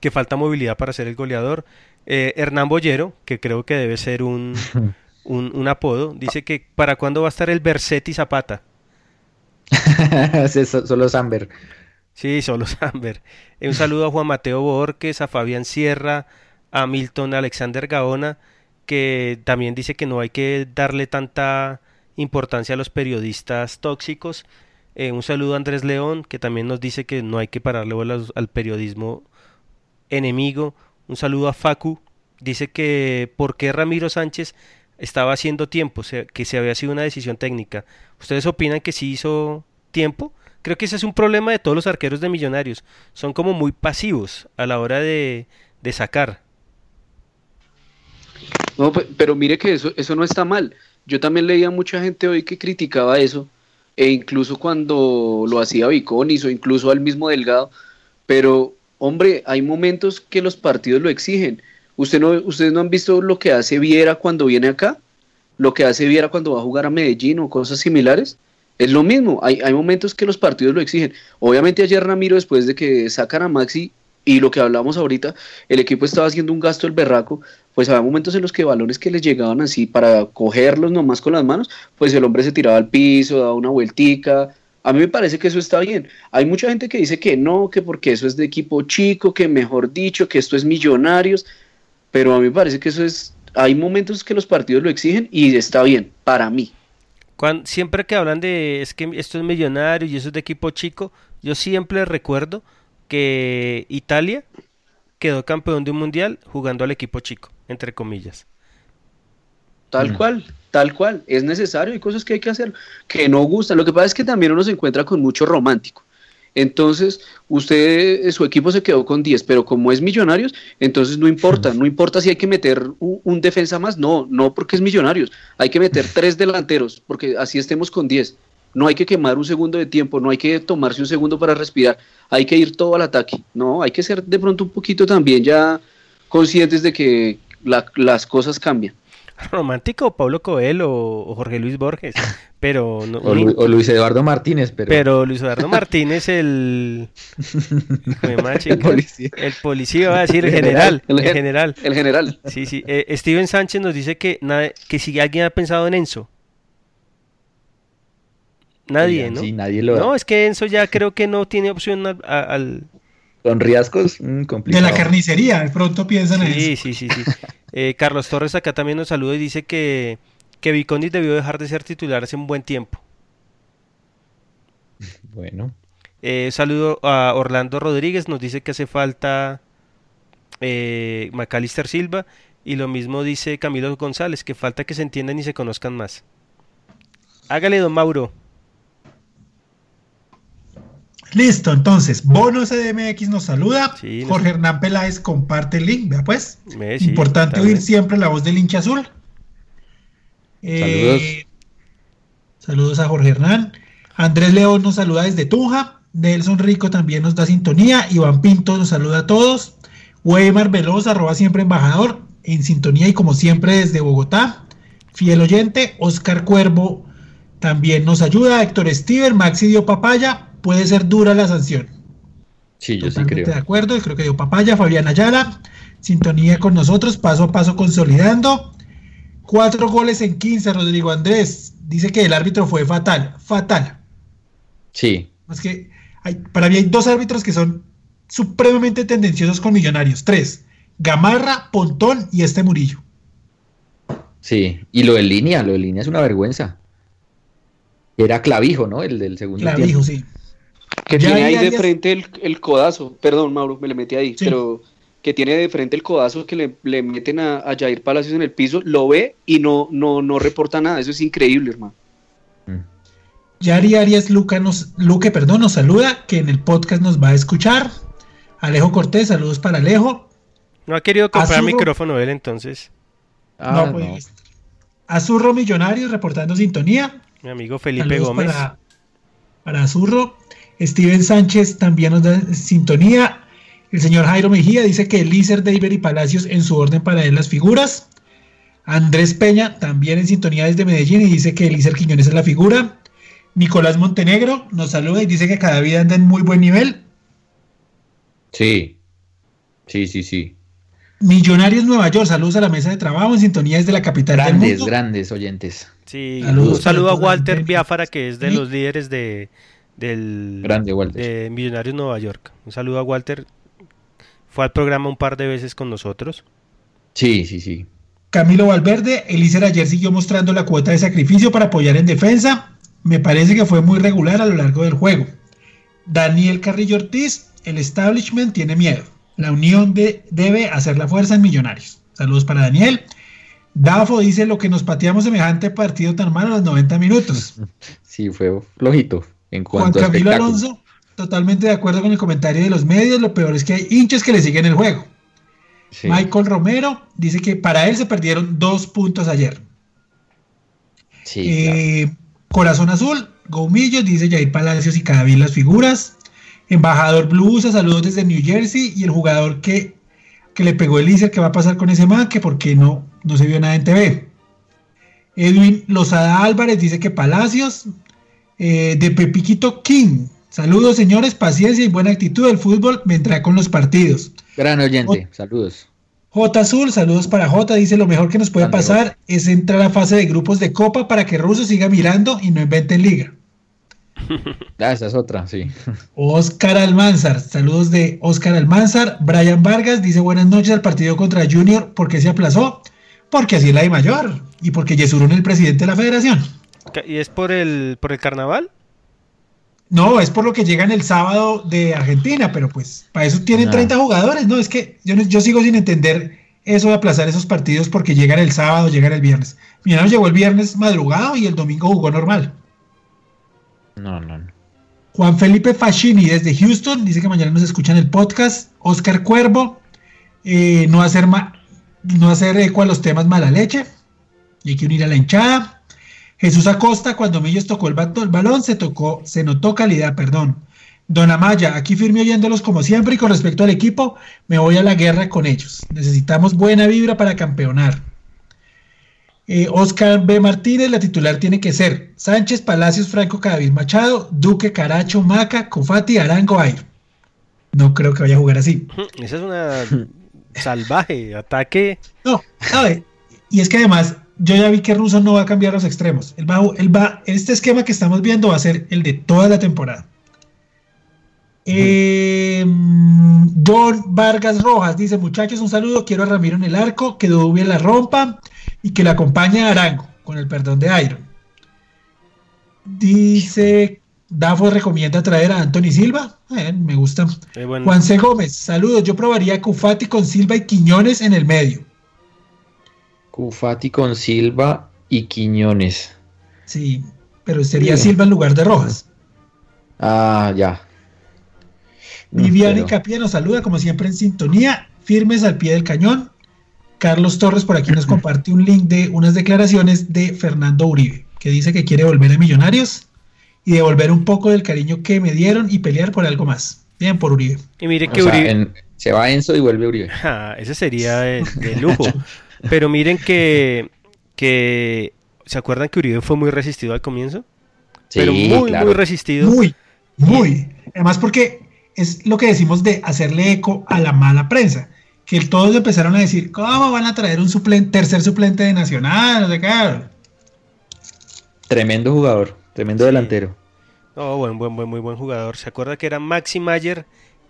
C: que falta movilidad para ser el goleador. Eh, Hernán Bollero, que creo que debe ser un, un, apodo, dice que para cuándo va a estar el Bersetti Zapata.
B: solo Samber.
C: Sí, solo Samber. Un saludo a Juan Mateo Borges, a Fabián Sierra, a Milton Alexander Gaona, que también dice que no hay que darle tanta importancia a los periodistas tóxicos. Eh, un saludo a Andrés León, que también nos dice que no hay que pararle bolas al periodismo enemigo. Un saludo a Facu, dice que por qué Ramiro Sánchez estaba haciendo tiempo, que se había sido una decisión técnica. ¿Ustedes opinan que sí hizo tiempo? Creo que ese es un problema de todos los arqueros de millonarios. Son como muy pasivos a la hora de, de sacar.
D: No, pero mire que eso, eso no está mal. Yo también leía mucha gente hoy que criticaba eso, e incluso cuando lo hacía Viconis o incluso al mismo Delgado, pero hombre, hay momentos que los partidos lo exigen. ¿Usted no, ¿Ustedes no han visto lo que hace Viera cuando viene acá? ¿Lo que hace Viera cuando va a jugar a Medellín o cosas similares? Es lo mismo, hay, hay momentos que los partidos lo exigen. Obviamente ayer Ramiro, después de que sacan a Maxi, y lo que hablamos ahorita, el equipo estaba haciendo un gasto el berraco, pues había momentos en los que balones que les llegaban así para cogerlos nomás con las manos, pues el hombre se tiraba al piso, daba una vueltica. A mí me parece que eso está bien. Hay mucha gente que dice que no, que porque eso es de equipo chico, que mejor dicho, que esto es millonarios, pero a mí me parece que eso es, hay momentos que los partidos lo exigen y está bien, para mí.
C: Cuando, siempre que hablan de es que esto es millonario y eso es de equipo chico, yo siempre recuerdo que Italia quedó campeón de un mundial jugando al equipo chico, entre comillas.
D: Tal mm. cual, tal cual. Es necesario, hay cosas que hay que hacer que no gustan. Lo que pasa es que también uno se encuentra con mucho romántico. Entonces, usted, su equipo se quedó con 10, pero como es millonarios, entonces no importa, no importa si hay que meter un, un, defensa más, no, no porque es millonarios, hay que meter tres delanteros, porque así estemos con 10 no hay que quemar un segundo de tiempo, no hay que tomarse un segundo para respirar, hay que ir todo al ataque, no, hay que ser de pronto un poquito también ya conscientes de que las cosas cambian.
C: Romántico Pablo Coelho o, Jorge Luis Borges, pero
B: o, Luis Eduardo Martínez, pero...
C: pero Luis Eduardo Martínez el el policía, el policía va a decir el general, el, general,
D: el general.
C: Sí, sí. Eh, Steven Sánchez nos dice que nada, que si alguien ha pensado en Enzo, Nadie, ¿no?
B: Sí, nadie lo
C: No, es que Enzo ya creo que no tiene opción al...
B: Con riesgos, mm,
E: De la carnicería, de pronto piensan en
C: eso. Sí, sí, sí. eh, Carlos Torres acá también nos saluda y dice que, que Viconis debió dejar de ser titular hace un buen tiempo.
B: Bueno.
C: Eh, saludo a Orlando Rodríguez, nos dice que hace falta eh, Macalister Silva y lo mismo dice Camilo González, que falta que se entiendan y se conozcan más. Hágale, don Mauro.
E: Listo, entonces, Bono CDMX nos saluda. Jorge Hernán Peláez comparte el link, vea pues. Importante oír siempre la voz del hincha azul.
B: saludos.
E: Eh, saludos a Jorge Hernán. Andrés León nos saluda desde Tunja. Nelson Rico también nos da sintonía. Iván Pinto nos saluda a todos. Weimar Veloz, arroba siempre embajador, en sintonía y como siempre desde Bogotá. Fiel oyente, Oscar Cuervo también nos ayuda. Héctor Steven, Maxi Dio Papaya, puede ser dura la sanción.
B: Sí, yo sí creo.
E: De acuerdo, creo que dio Papaya, Fabián Ayala, sintonía con nosotros, paso a paso consolidando. Cuatro goles en 15, Rodrigo Andrés. Dice que el árbitro fue fatal, fatal.
B: Sí.
E: Es que hay, para mí hay dos árbitros que son supremamente tendenciosos con Millonarios. Tres, Gamarra, Pontón y este Murillo.
B: Sí, y lo de línea, lo de línea es una vergüenza. Era clavijo, ¿no? El del segundo
E: Clavijo, sí.
D: Que
E: Ya
D: tiene ahí de frente el, el codazo. Perdón, Mauro, me le metí ahí.
E: Sí.
D: Pero que tiene de frente el codazo que le, le meten a, a Jair Palacios en el piso. Lo ve y no, no, no reporta nada. Eso es increíble, hermano.
B: Mm.
E: Yari Arias Luca nos, Luque perdón, nos saluda, que en el podcast nos va a escuchar. Alejo Cortés, saludos para Alejo.
C: No ha querido comprar
E: Azurro.
C: micrófono él entonces.
B: Ah,
E: no, pues. Azurro Millonarios reportando sintonía.
C: Mi amigo Felipe
E: Saludos
C: Gómez.
E: Para, para Azurro. Steven Sánchez también nos da sintonía. El señor Jairo Mejía dice que Lícer, David y Palacios en su orden para él las figuras. Andrés Peña también en sintonía desde Medellín y dice que Lícer Quiñones es la figura. Nicolás Montenegro nos saluda y dice que cada vida anda en muy buen nivel.
B: Sí, sí, sí, sí.
E: Millonarios Nueva York, saludos a la mesa de trabajo en sintonía desde la capital del
B: Grandes,
E: mundo.
B: grandes oyentes.
C: Sí,
E: Saludos
C: un saludo a Walter. Biafara, que es de
E: Sí.
C: los líderes de, del,
B: Grande, Walter.
C: de Millonarios Nueva York. Un saludo a Walter. Fue al programa un par de veces con nosotros.
B: Sí, sí, sí.
E: Camilo Valverde, Elícer ayer siguió mostrando la cuota de sacrificio para apoyar en defensa. Me parece que fue muy regular a lo largo del juego. Daniel Carrillo Ortiz, el establishment tiene miedo. La unión de- debe hacer la fuerza en Millonarios. Saludos para Daniel. Dafo dice lo que nos pateamos semejante partido tan malo a los 90 minutos.
B: Sí, fue flojito en
E: Juan
B: cuanto a
E: Camilo. Alonso, totalmente de acuerdo con el comentario de los medios. Lo peor es que hay hinchas que le siguen el juego.
B: Sí.
E: Michael Romero dice que para él se perdieron dos puntos ayer.
B: Sí, claro.
E: Eh, Corazón Azul, Gomillos, dice Jair Palacios y Cadavid las figuras. Embajador Blusa, saludos desde New Jersey. Y el jugador que, que le pegó el Iser, ¿qué va a pasar con ese man? Que porque no, no se vio nada en TV. Edwin Lozada Álvarez dice que Palacios. Eh, de Pepiquito King. Saludos señores, paciencia y buena actitud. El fútbol vendrá con los partidos.
B: Gran oyente, saludos.
E: J Azul, saludos para J, dice lo mejor que nos puede pasar es entrar a fase de grupos de copa para que Russo siga mirando y no inventen liga.
B: Ah, esa es otra, sí.
E: Oscar Almanzar, saludos de Oscar Almanzar. Brian Vargas dice buenas noches al partido contra Junior. ¿Por qué se aplazó? Porque así es la de mayor y porque Yesurún es el presidente de la federación.
C: ¿Y es por el, por el carnaval?
E: No, es por lo que llegan el sábado de Argentina, pero pues para eso tienen
B: Ah.
E: 30 jugadores, ¿no? Es que yo, no- yo sigo sin entender eso de aplazar esos partidos porque llegan el sábado, llegan el viernes. Millonarios llegó el viernes madrugado y el domingo jugó normal.
B: No, no, no.
E: Juan Felipe Fascini desde Houston dice que mañana nos escuchan el podcast. Oscar Cuervo, eh, no hacer ma- no hacer eco a los temas mala leche. Y hay que unir a la hinchada. Jesús Acosta, cuando Millos tocó el, bato- el balón, se tocó, se notó calidad, perdón. Don Amaya, aquí firme oyéndolos como siempre y con respecto al equipo, me voy a la guerra con ellos. Necesitamos buena vibra para campeonar. Eh, Oscar B. Martínez, la titular tiene que ser Sánchez, Palacios, Franco, Cadavid Machado, Duque, Caracho, Maca, Cofati, Arango, Air. No creo que vaya a jugar así.
C: Esa es una salvaje ataque.
E: No, a ver, y es que además yo ya vi que Russo no va a cambiar los extremos. Él va, él va, este esquema que estamos viendo va a ser el de toda la temporada. Eh, John Vargas Rojas dice, muchachos, un saludo, quiero a Ramiro en el arco, que Dubie la rompa y que la acompañe a Arango, con el perdón de Iron. Dice, Dafo recomienda traer a Anthony Silva, Eh, me gusta.
C: Eh, bueno,
E: Juan C. Gómez, saludos, yo probaría Cufati con Silva y Quiñones en el medio.
B: Cufati con Silva y Quiñones.
E: Sí, pero sería
B: Sí.
E: Silva en lugar de Rojas.
B: Ah, ya.
E: Viviana
B: pero-
E: Capia nos saluda, como siempre, en sintonía, firmes al pie del cañón. Carlos Torres por aquí nos comparte un link de unas declaraciones de Fernando Uribe, que dice que quiere volver a Millonarios y devolver un poco del cariño que me dieron y pelear por algo más. Bien por Uribe.
C: y mire
B: o
C: que
B: sea,
C: Uribe.
B: en- se va Enzo y vuelve Uribe.
C: Ja, ese sería de, de lujo. Pero miren que, que. ¿Se acuerdan que Uribe fue muy resistido al comienzo?
B: Sí,
C: Pero muy,
B: claro.
C: muy resistido.
E: Muy, muy. Además porque es lo que decimos de hacerle eco a la mala prensa. Que todos empezaron a decir, ¿cómo van a traer un suplente, tercer suplente de Nacional? No sé qué.
B: Tremendo jugador, tremendo
C: Sí.
B: delantero.
C: No, buen, buen, buen, muy buen jugador. ¿Se acuerda que era Maxi Mayer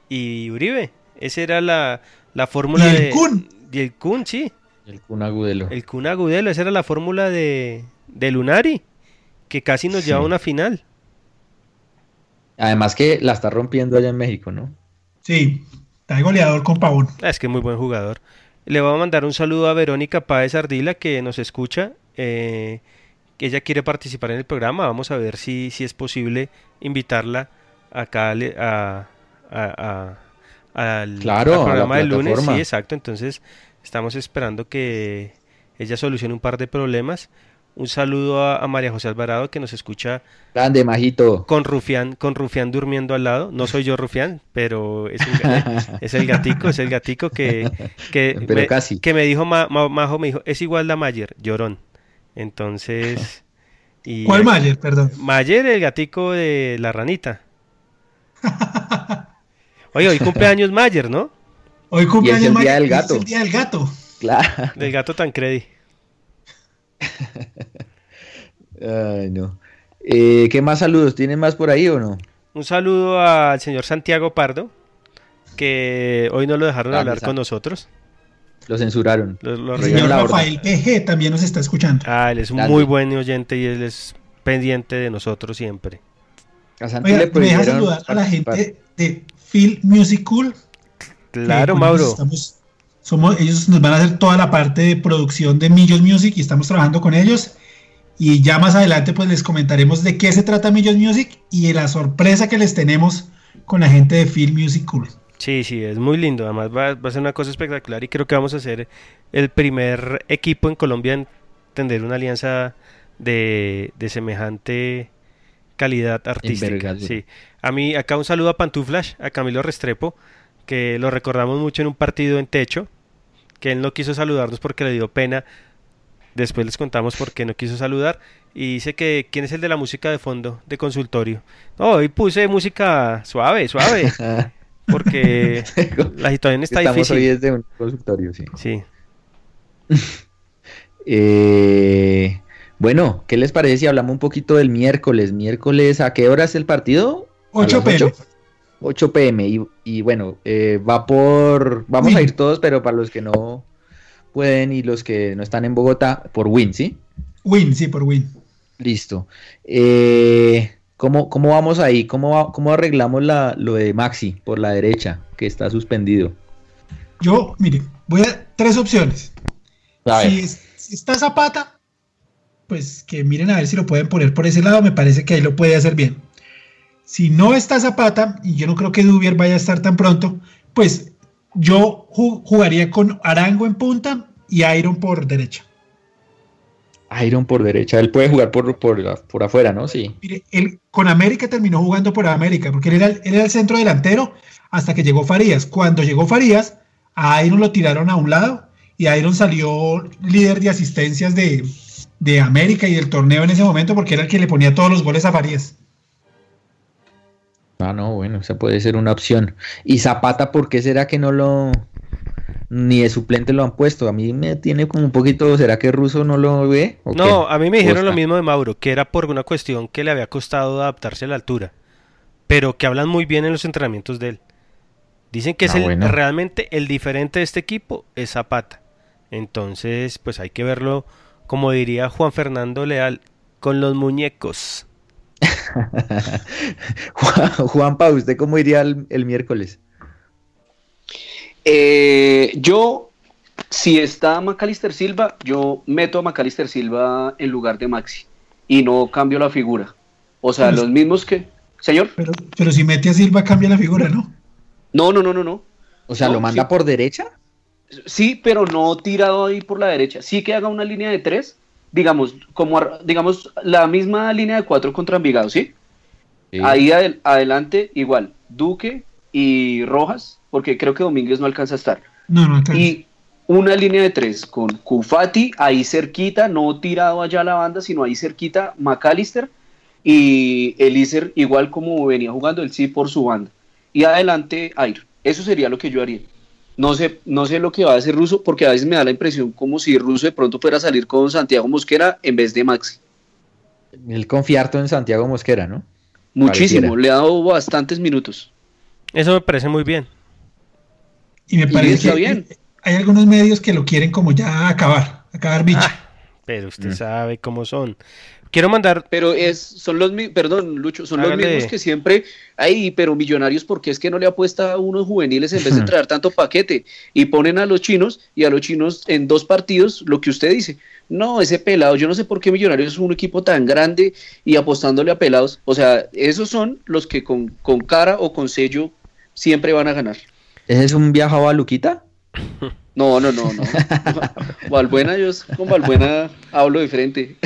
C: y Uribe? Esa era la, la fórmula
E: Y el
C: de.
E: Kun.
C: Y el Kun, sí.
B: El Kun Agudelo.
C: El Kun Agudelo, esa era la fórmula de, de Lunari, que casi nos lleva a una final.
B: Además que la está rompiendo allá en México, ¿no?
E: Sí, está goleador con Pavón.
C: Ah, es que es muy buen jugador. Le voy a mandar un saludo a Verónica Páez Ardila que nos escucha. Eh, que ella quiere participar en el programa. Vamos a ver si, si es posible invitarla acá a, a, al,
B: claro,
C: programa del lunes. Sí, exacto. Entonces estamos esperando que ella solucione un par de problemas. Un saludo a, María José Alvarado que nos escucha.
B: Grande, majito.
C: Con Rufián, con Rufián durmiendo al lado. No soy yo Rufián, pero es, es el gatico, es el gatico que, que, me,
B: casi.
C: que me dijo Majo, me dijo, es igual a Mayer, llorón. Entonces.
E: Y, ¿Cuál Mayer, perdón?
C: Mayer, el gatico de la ranita. Oye, hoy cumpleaños Mayer, ¿no?
E: Hoy cumpleaños
B: Mayer. Día del gato.
E: Es el día del gato.
B: Claro.
C: Del gato Tancredi.
B: Ay, no. Eh, ¿Qué más saludos? ¿Tienen más por ahí o no?
C: Un saludo al señor Santiago Pardo, que hoy no lo dejaron hablar con nosotros.
B: Lo censuraron.
E: el señor Rafael PG también nos está escuchando.
C: Ah, él es un muy buen oyente y él es pendiente de nosotros siempre.
E: A me deja saludar a la gente de Phil Music Cool.
C: Claro, Mauro.
E: somos, ellos nos van a hacer toda la parte de producción de Millos Music y estamos trabajando con ellos. Y ya más adelante pues les comentaremos de qué se trata Millos Music y de la sorpresa que les tenemos con la gente de Phil Music Cool.
C: Sí, sí, es muy lindo. Además va, a ser una cosa espectacular y creo que vamos a ser el primer equipo en Colombia en tener una alianza de, semejante calidad artística. Sí. A mí acá un saludo a Pantuflash, a Camilo Restrepo, que lo recordamos mucho en un partido en techo, que él no quiso saludarnos porque le dio pena. Después les contamos por qué no quiso saludar. Y dice que quién es el de la música de fondo de consultorio. No, hoy puse música suave, suave. porque la situación está
B: Estamos
C: difícil.
B: hoy desde un consultorio, sí.
C: Sí.
B: eh, bueno, ¿qué les parece si hablamos un poquito del miércoles? Miércoles, ¿a qué hora es el partido?
E: 8 pm.
B: 8, pm. Y, bueno, eh, va por. Vamos a ir todos, pero para los que no pueden y los que no están en Bogotá, por Win, ¿sí?
E: Win, sí, por Win.
B: Listo. Eh, ¿Cómo, ¿Cómo vamos ahí? ¿Cómo, cómo arreglamos la, lo de Maxi por la derecha, que está suspendido?
E: Yo, mire, voy a tres opciones. Si, si, está Zapata, pues que miren a ver si lo pueden poner por ese lado, me parece que ahí lo puede hacer bien. Si no está Zapata, y yo no creo que Dubier vaya a estar tan pronto, pues yo jugaría con Arango en punta y Iron por derecha.
B: Iron por derecha, él puede jugar por, por, afuera, ¿no? Sí.
E: Mire, él con América terminó jugando por América, porque él era, él era el centro delantero hasta que llegó Farías. Cuando llegó Farías, a Iron lo tiraron a un lado y Iron salió líder de asistencias de, de América y del torneo en ese momento porque era el que le ponía todos los goles a Farías.
B: Ah, no, bueno, esa puede ser una opción. ¿Y Zapata por qué será que no lo, ni de suplente lo han puesto. A mí me tiene como un poquito, ¿será que Russo no lo ve?
C: no, a mí me dijeron lo mismo de Mauro, que era por una cuestión que le había costado adaptarse a la altura, pero que hablan muy bien en los entrenamientos de él. Dicen que es ah, el, realmente el diferente de este equipo es Zapata. Entonces, pues hay que verlo, como diría Juan Fernando Leal, con los muñecos.
B: Juan, Juanpa, ¿usted cómo iría el miércoles?
D: Eh, yo, si está Macalister Silva, yo meto a Macalister Silva en lugar de Maxi y no cambio la figura. O sea, los mismos que. Señor.
E: Pero, pero si mete a Silva, cambia la figura, ¿no?
D: No, no, no, no, no.
B: O sea, ¿lo manda por derecha?
D: Sí, pero no tirado ahí por la derecha. Sí que haga una línea de tres, digamos, como digamos la misma línea de cuatro contra Envigado, ¿sí? Ahí adelante, igual, Duque y Rojas, porque creo que Domínguez no alcanza a estar.
E: No, no
D: Y una línea de tres con Kufati ahí cerquita, no tirado allá a la banda, sino ahí cerquita McAllister y Elíser igual como venía jugando el sí por su banda. Y adelante Air. Eso sería lo que yo haría. No sé, no sé lo que va a hacer Russo, porque a veces me da la impresión como si Russo de pronto fuera a salir con Santiago Mosquera en vez de Maxi.
B: El confiarto en Santiago Mosquera, ¿no?
D: Muchísimo, le ha dado bastantes minutos.
C: Eso me parece muy bien.
E: Y me parece bien. hay algunos medios que lo quieren como ya acabar, acabar bicho.
C: Ah, pero usted sabe cómo son. Quiero mandar.
D: Pero es, son los perdón, Lucho, son los mismos que siempre. Ay, pero millonarios, porque es que no le apuesta a unos juveniles en vez de traer tanto paquete? Y ponen a los chinos y a los chinos en dos partidos lo que usted dice. No, ese pelado, yo no sé por qué Millonarios es un equipo tan grande y apostándole a pelados. O sea, esos son los que con, con cara o con sello siempre van a ganar.
B: ¿Ese es un viaje a Baluquita?
D: No, no, no, no. Valbuena, yo con Valbuena hablo diferente.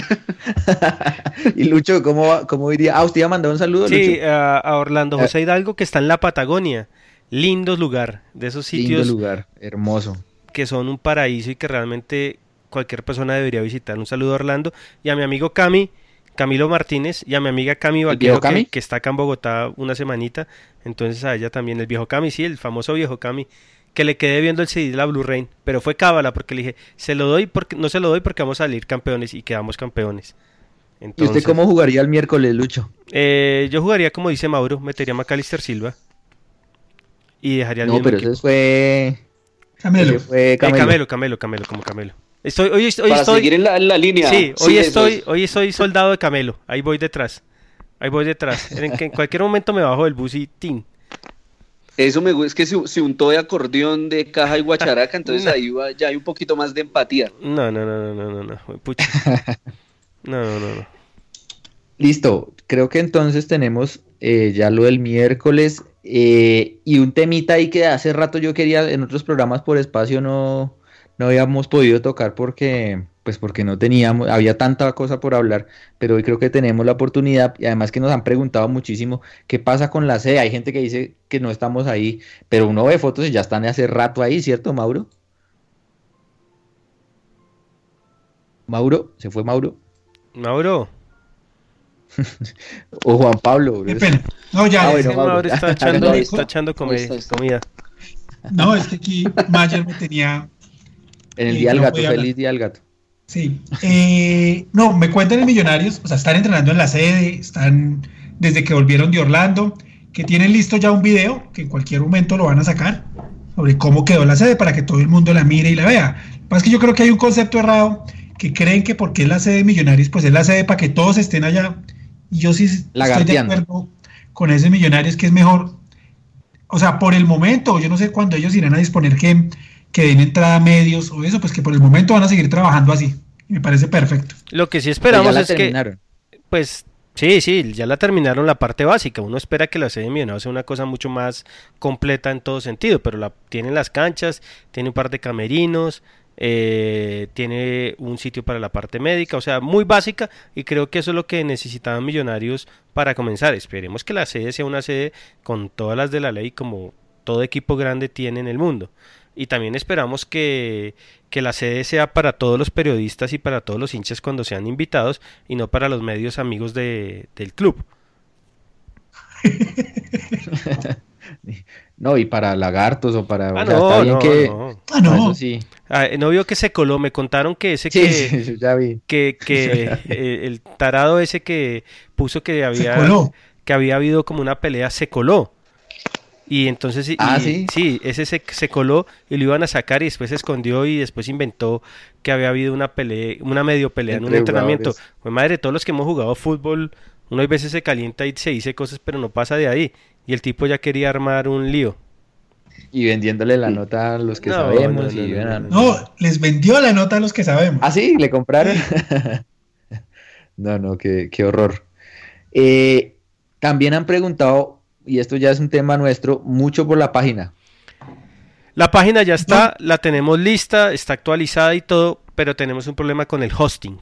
B: y Lucho, ¿cómo, va- cómo diría? Ah, usted iba a mandar un saludo,
C: Sí,
B: Lucho.
C: a, a Orlando
B: Eh.
C: José Hidalgo, que está en la Patagonia. Lindo lugar, de esos
B: Lindo
C: sitios
B: lugar, hermoso.
C: que son un paraíso y que realmente cualquier persona debería visitar. Un saludo a Orlando y a mi amigo Cami, Camilo Martínez, y a mi amiga Cami Vaquero, que, que está acá en Bogotá una semanita. Entonces a ella también, el viejo Cami, sí, el famoso viejo Cami, que le quedé viendo el CD de la Blue Rain, pero fue cábala porque le dije, se lo doy porque no se lo doy porque vamos a salir campeones y quedamos campeones.
B: ¿Y usted cómo jugaría el miércoles, Lucho?
C: eh, yo jugaría como dice Mauro, metería a Macalister Silva y dejaría al
B: No,
C: mismo
B: pero
C: equipo.
B: ese fue...
E: Camelo.
B: fue
C: Eh,
B: Camelo.
C: Camelo, Camelo, Camelo, como Camelo. Estoy, hoy, hoy
D: Para
C: estoy,
D: seguir en la, en la línea.
C: Sí, hoy estoy,
D: es.
C: hoy estoy soldado de Camelo. Ahí voy detrás. Ahí voy detrás. En cualquier momento me bajo del bus y ¡tin!
D: Eso me gusta, es que se, se untó de acordeón de caja y guacharaca, entonces
C: No.
D: ahí va- ya hay un poquito más de empatía.
C: No, no, no, no, no, no, no. Pucha. No, no, no, no.
B: Listo, creo que entonces tenemos eh, ya lo del miércoles eh, y un temita ahí que hace rato yo quería en otros programas por espacio no, no habíamos podido tocar porque pues porque no teníamos, había tanta cosa por hablar, pero hoy creo que tenemos la oportunidad y además que nos han preguntado muchísimo qué pasa con la sede, hay gente que dice que no estamos ahí, pero uno ve fotos y ya están hace rato ahí, ¿cierto Mauro? Mauro, ¿se fue Mauro?
C: Mauro.
B: O Juan Pablo.
E: Qué pena. No, ya,
B: Ah, bueno. Mauro.
C: Mauro está echando, está
D: está, está.
C: comida.
E: No, es que aquí Mayer me tenía.
B: En el día del
E: no
B: gato, feliz día del gato.
E: Sí. Eh, no, me cuentan en Millonarios, o sea, están entrenando en la sede, están desde que volvieron de Orlando, que tienen listo ya un video, que en cualquier momento lo van a sacar, sobre cómo quedó la sede para que todo el mundo la mire y la vea. Lo que pasa es que yo creo que hay un concepto errado, que creen que porque es la sede de Millonarios, pues es la sede para que todos estén allá. Y yo sí estoy de acuerdo con ese Millonarios que es mejor, o sea, por el momento, yo no sé cuándo ellos irán a disponer que, que den entrada a medios o eso, pues que por el momento van a seguir trabajando así. Me parece perfecto.
C: Lo que sí
B: Pues
C: esperamos
B: ya la
C: es que, pues, sí, sí, ya la terminaron la parte básica. Uno espera que la sede de Millonarios sea una cosa mucho más completa en todo sentido, pero la tienen las canchas, tiene un par de camerinos, eh, tiene un sitio para la parte médica, o sea, muy básica y creo que eso es lo que necesitaban Millonarios para comenzar. Esperemos que la sede sea una sede con todas las de la ley como todo equipo grande tiene en el mundo. Y también esperamos que, que la sede sea para todos los periodistas y para todos los hinchas cuando sean invitados y no para los medios amigos de- del club.
B: No, y para lagartos o para.
C: Ah,
B: o sea,
C: no,
B: está bien
C: no,
B: que.
C: no.
E: Ah, no.
B: Eso sí.
C: Ah, no vio que se coló, me contaron que ese
B: Sí,
C: que,
B: sí, ya vi.
C: que, que eh, el tarado ese que puso que
E: Se
C: había
E: coló.
C: que había habido como una pelea se coló. Y entonces y-
B: Ah,
C: y-
B: ¿sí?
C: ese se, se coló y lo iban a sacar y después se escondió y después inventó que había habido una pelea, una medio pelea en un
B: Entre
C: entrenamiento. Pues madre, todos los que hemos jugado fútbol, uno a veces se calienta y se dice cosas, pero no pasa de ahí. Y el tipo ya quería armar un lío.
B: Y vendiéndole la nota a los que
C: No,
B: sabemos.
C: no,
B: y
C: no,
B: ven
C: no,
B: a-
C: no.
E: No, les vendió la nota a los que sabemos.
B: Ah, sí, le compraron. no, no, qué, qué horror. Eh, también han preguntado, y esto ya es un tema nuestro, mucho por la página.
C: La página ya está, la tenemos lista, está actualizada y todo, pero tenemos un problema con el hosting,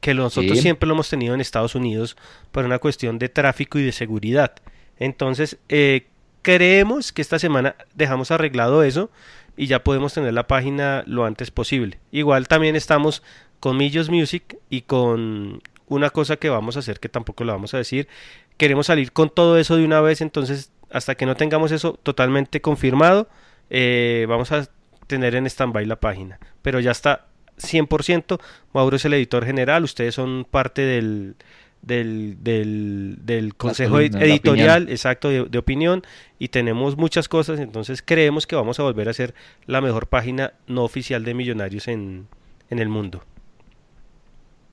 C: que nosotros
B: Sí.
C: siempre lo hemos tenido en Estados Unidos por una cuestión de tráfico y de seguridad. Entonces, eh, creemos que esta semana dejamos arreglado eso y ya podemos tener la página lo antes posible. Igual también estamos con Millos Music y con una cosa que vamos a hacer que tampoco lo vamos a decir. Queremos salir con todo eso de una vez, entonces hasta que no tengamos eso totalmente confirmado, eh, vamos a tener en stand-by la página. Pero ya está 100%. Mauro es el editor general, ustedes son parte del, del, del, consejo editorial, exacto, de, opinión, y tenemos muchas cosas, entonces creemos que vamos a volver a ser la mejor página no oficial de Millonarios en, en el mundo.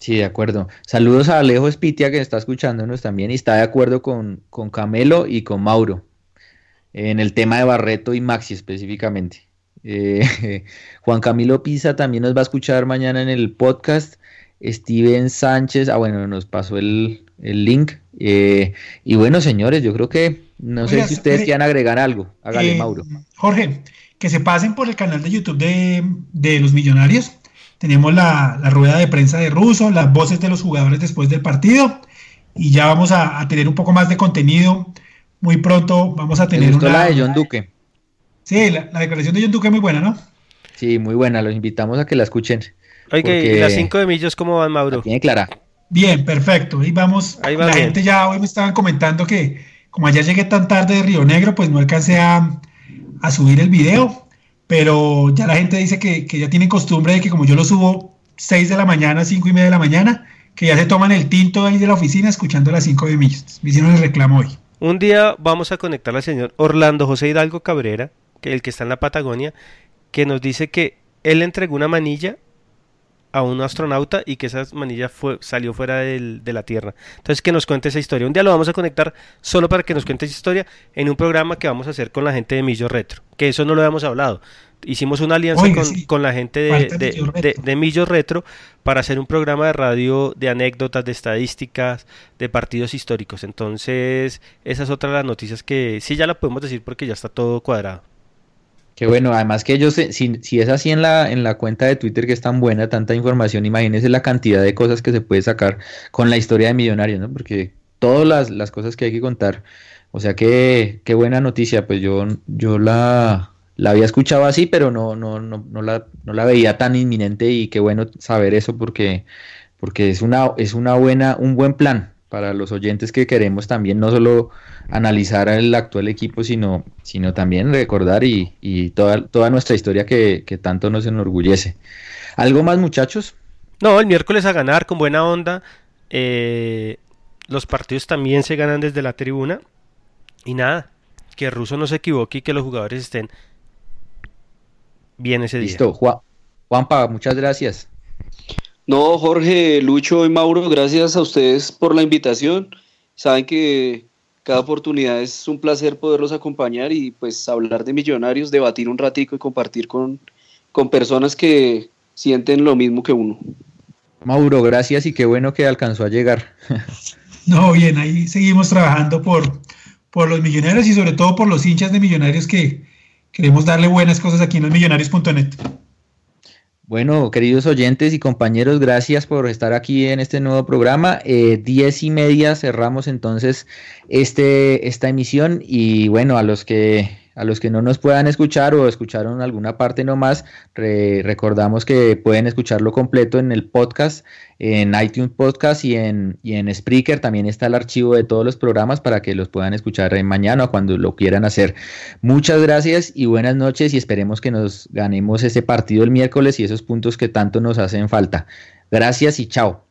B: Sí, de acuerdo. Saludos a Alejo Espitia que está escuchándonos también y está de acuerdo con, con Camelo y con Mauro en el tema de Barreto y Maxi específicamente. Eh, Juan Camilo Pisa también nos va a escuchar mañana en el podcast. Steven Sánchez, ah bueno, nos pasó el, link. Eh, y bueno, señores, yo creo que no sé si ustedes quieran agregar algo. Hágale,
E: eh,
B: Mauro.
E: Jorge, que se pasen por el canal de YouTube de, de los Millonarios tenemos la, rueda de prensa de Russo, las voces de los jugadores después del partido y ya vamos a, tener un poco más de contenido. Muy pronto vamos a tener
B: una... la de John Duque.
E: Sí, la, declaración de John Duque es muy buena, ¿no?
B: Sí, muy buena. Los invitamos a que la escuchen.
C: Oye, ¿y las cinco de millos cómo van, Mauro?
B: Tiene clara.
E: Bien, perfecto. Ahí vamos. la gente ya hoy me estaban comentando que como ayer llegué tan tarde de Río Negro, pues no alcancé a, a subir el video pero ya la gente dice que, ya tienen costumbre de que como yo lo subo 6 de la mañana, 5 y media de la mañana, que ya se toman el tinto ahí de la oficina escuchando las 5 de millas. Me hicieron el reclamo hoy.
C: Un día vamos a conectar al señor Orlando José Hidalgo Cabrera, que el que está en la Patagonia, que nos dice que él entregó una manilla a un astronauta y que esa manilla fue, salió fuera de la Tierra. Entonces que nos cuente esa historia. Un día lo vamos a conectar solo para que nos cuente esa historia en un programa que vamos a hacer con la gente de Millo Retro, que eso no lo habíamos hablado. Hicimos una alianza con, la gente de, de, Millo Retro para hacer un programa de radio de anécdotas, de estadísticas, de partidos históricos. Entonces, esa es otra de las noticias que sí ya la podemos decir porque ya está todo cuadrado.
B: Que bueno, además que ellos, si, si, es así en la, en la cuenta de Twitter que es tan buena, tanta información, imagínense la cantidad de cosas que se puede sacar con la historia de Millonarios, ¿no? Porque todas las, las cosas que hay que contar. O sea que, qué buena noticia, pues yo, yo la, la había escuchado así, pero no, no, no, no, la, no la veía tan inminente y qué bueno saber eso porque, porque es una, es una buena, un buen plan para los oyentes que queremos también no solo analizar el actual equipo, sino, sino también recordar y, toda, toda nuestra historia que, tanto nos enorgullece. ¿Algo más, muchachos?
C: No, el miércoles a ganar con buena onda. Eh, los partidos también se ganan desde la tribuna. Y nada, que Russo no se equivoque y que los jugadores estén bien ese día.
B: Listo, Juanpa, muchas gracias.
D: No, Jorge, Lucho y Mauro, gracias a ustedes por la invitación. Saben que cada oportunidad es un placer poderlos acompañar y pues hablar de millonarios, debatir un ratico y compartir con, con personas que sienten lo mismo que uno.
B: Mauro, gracias y qué bueno que alcanzó a llegar.
E: no, bien, ahí seguimos trabajando por, por los millonarios y sobre todo por los hinchas de millonarios que queremos darle buenas cosas aquí en los millonarios.net.
B: Bueno, queridos oyentes y compañeros, gracias por estar aquí en este nuevo programa. Eh, diez y media cerramos entonces este, esta emisión y bueno, a los que a los que no nos puedan escuchar o escucharon alguna parte nomás, recordamos que pueden escucharlo completo en el podcast, en iTunes Podcast y en, y en Spreaker. También está el archivo de todos los programas para que los puedan escuchar mañana o cuando lo quieran hacer. Muchas gracias y buenas noches y esperemos que nos ganemos ese partido el miércoles y esos puntos que tanto nos hacen falta. Gracias y chao.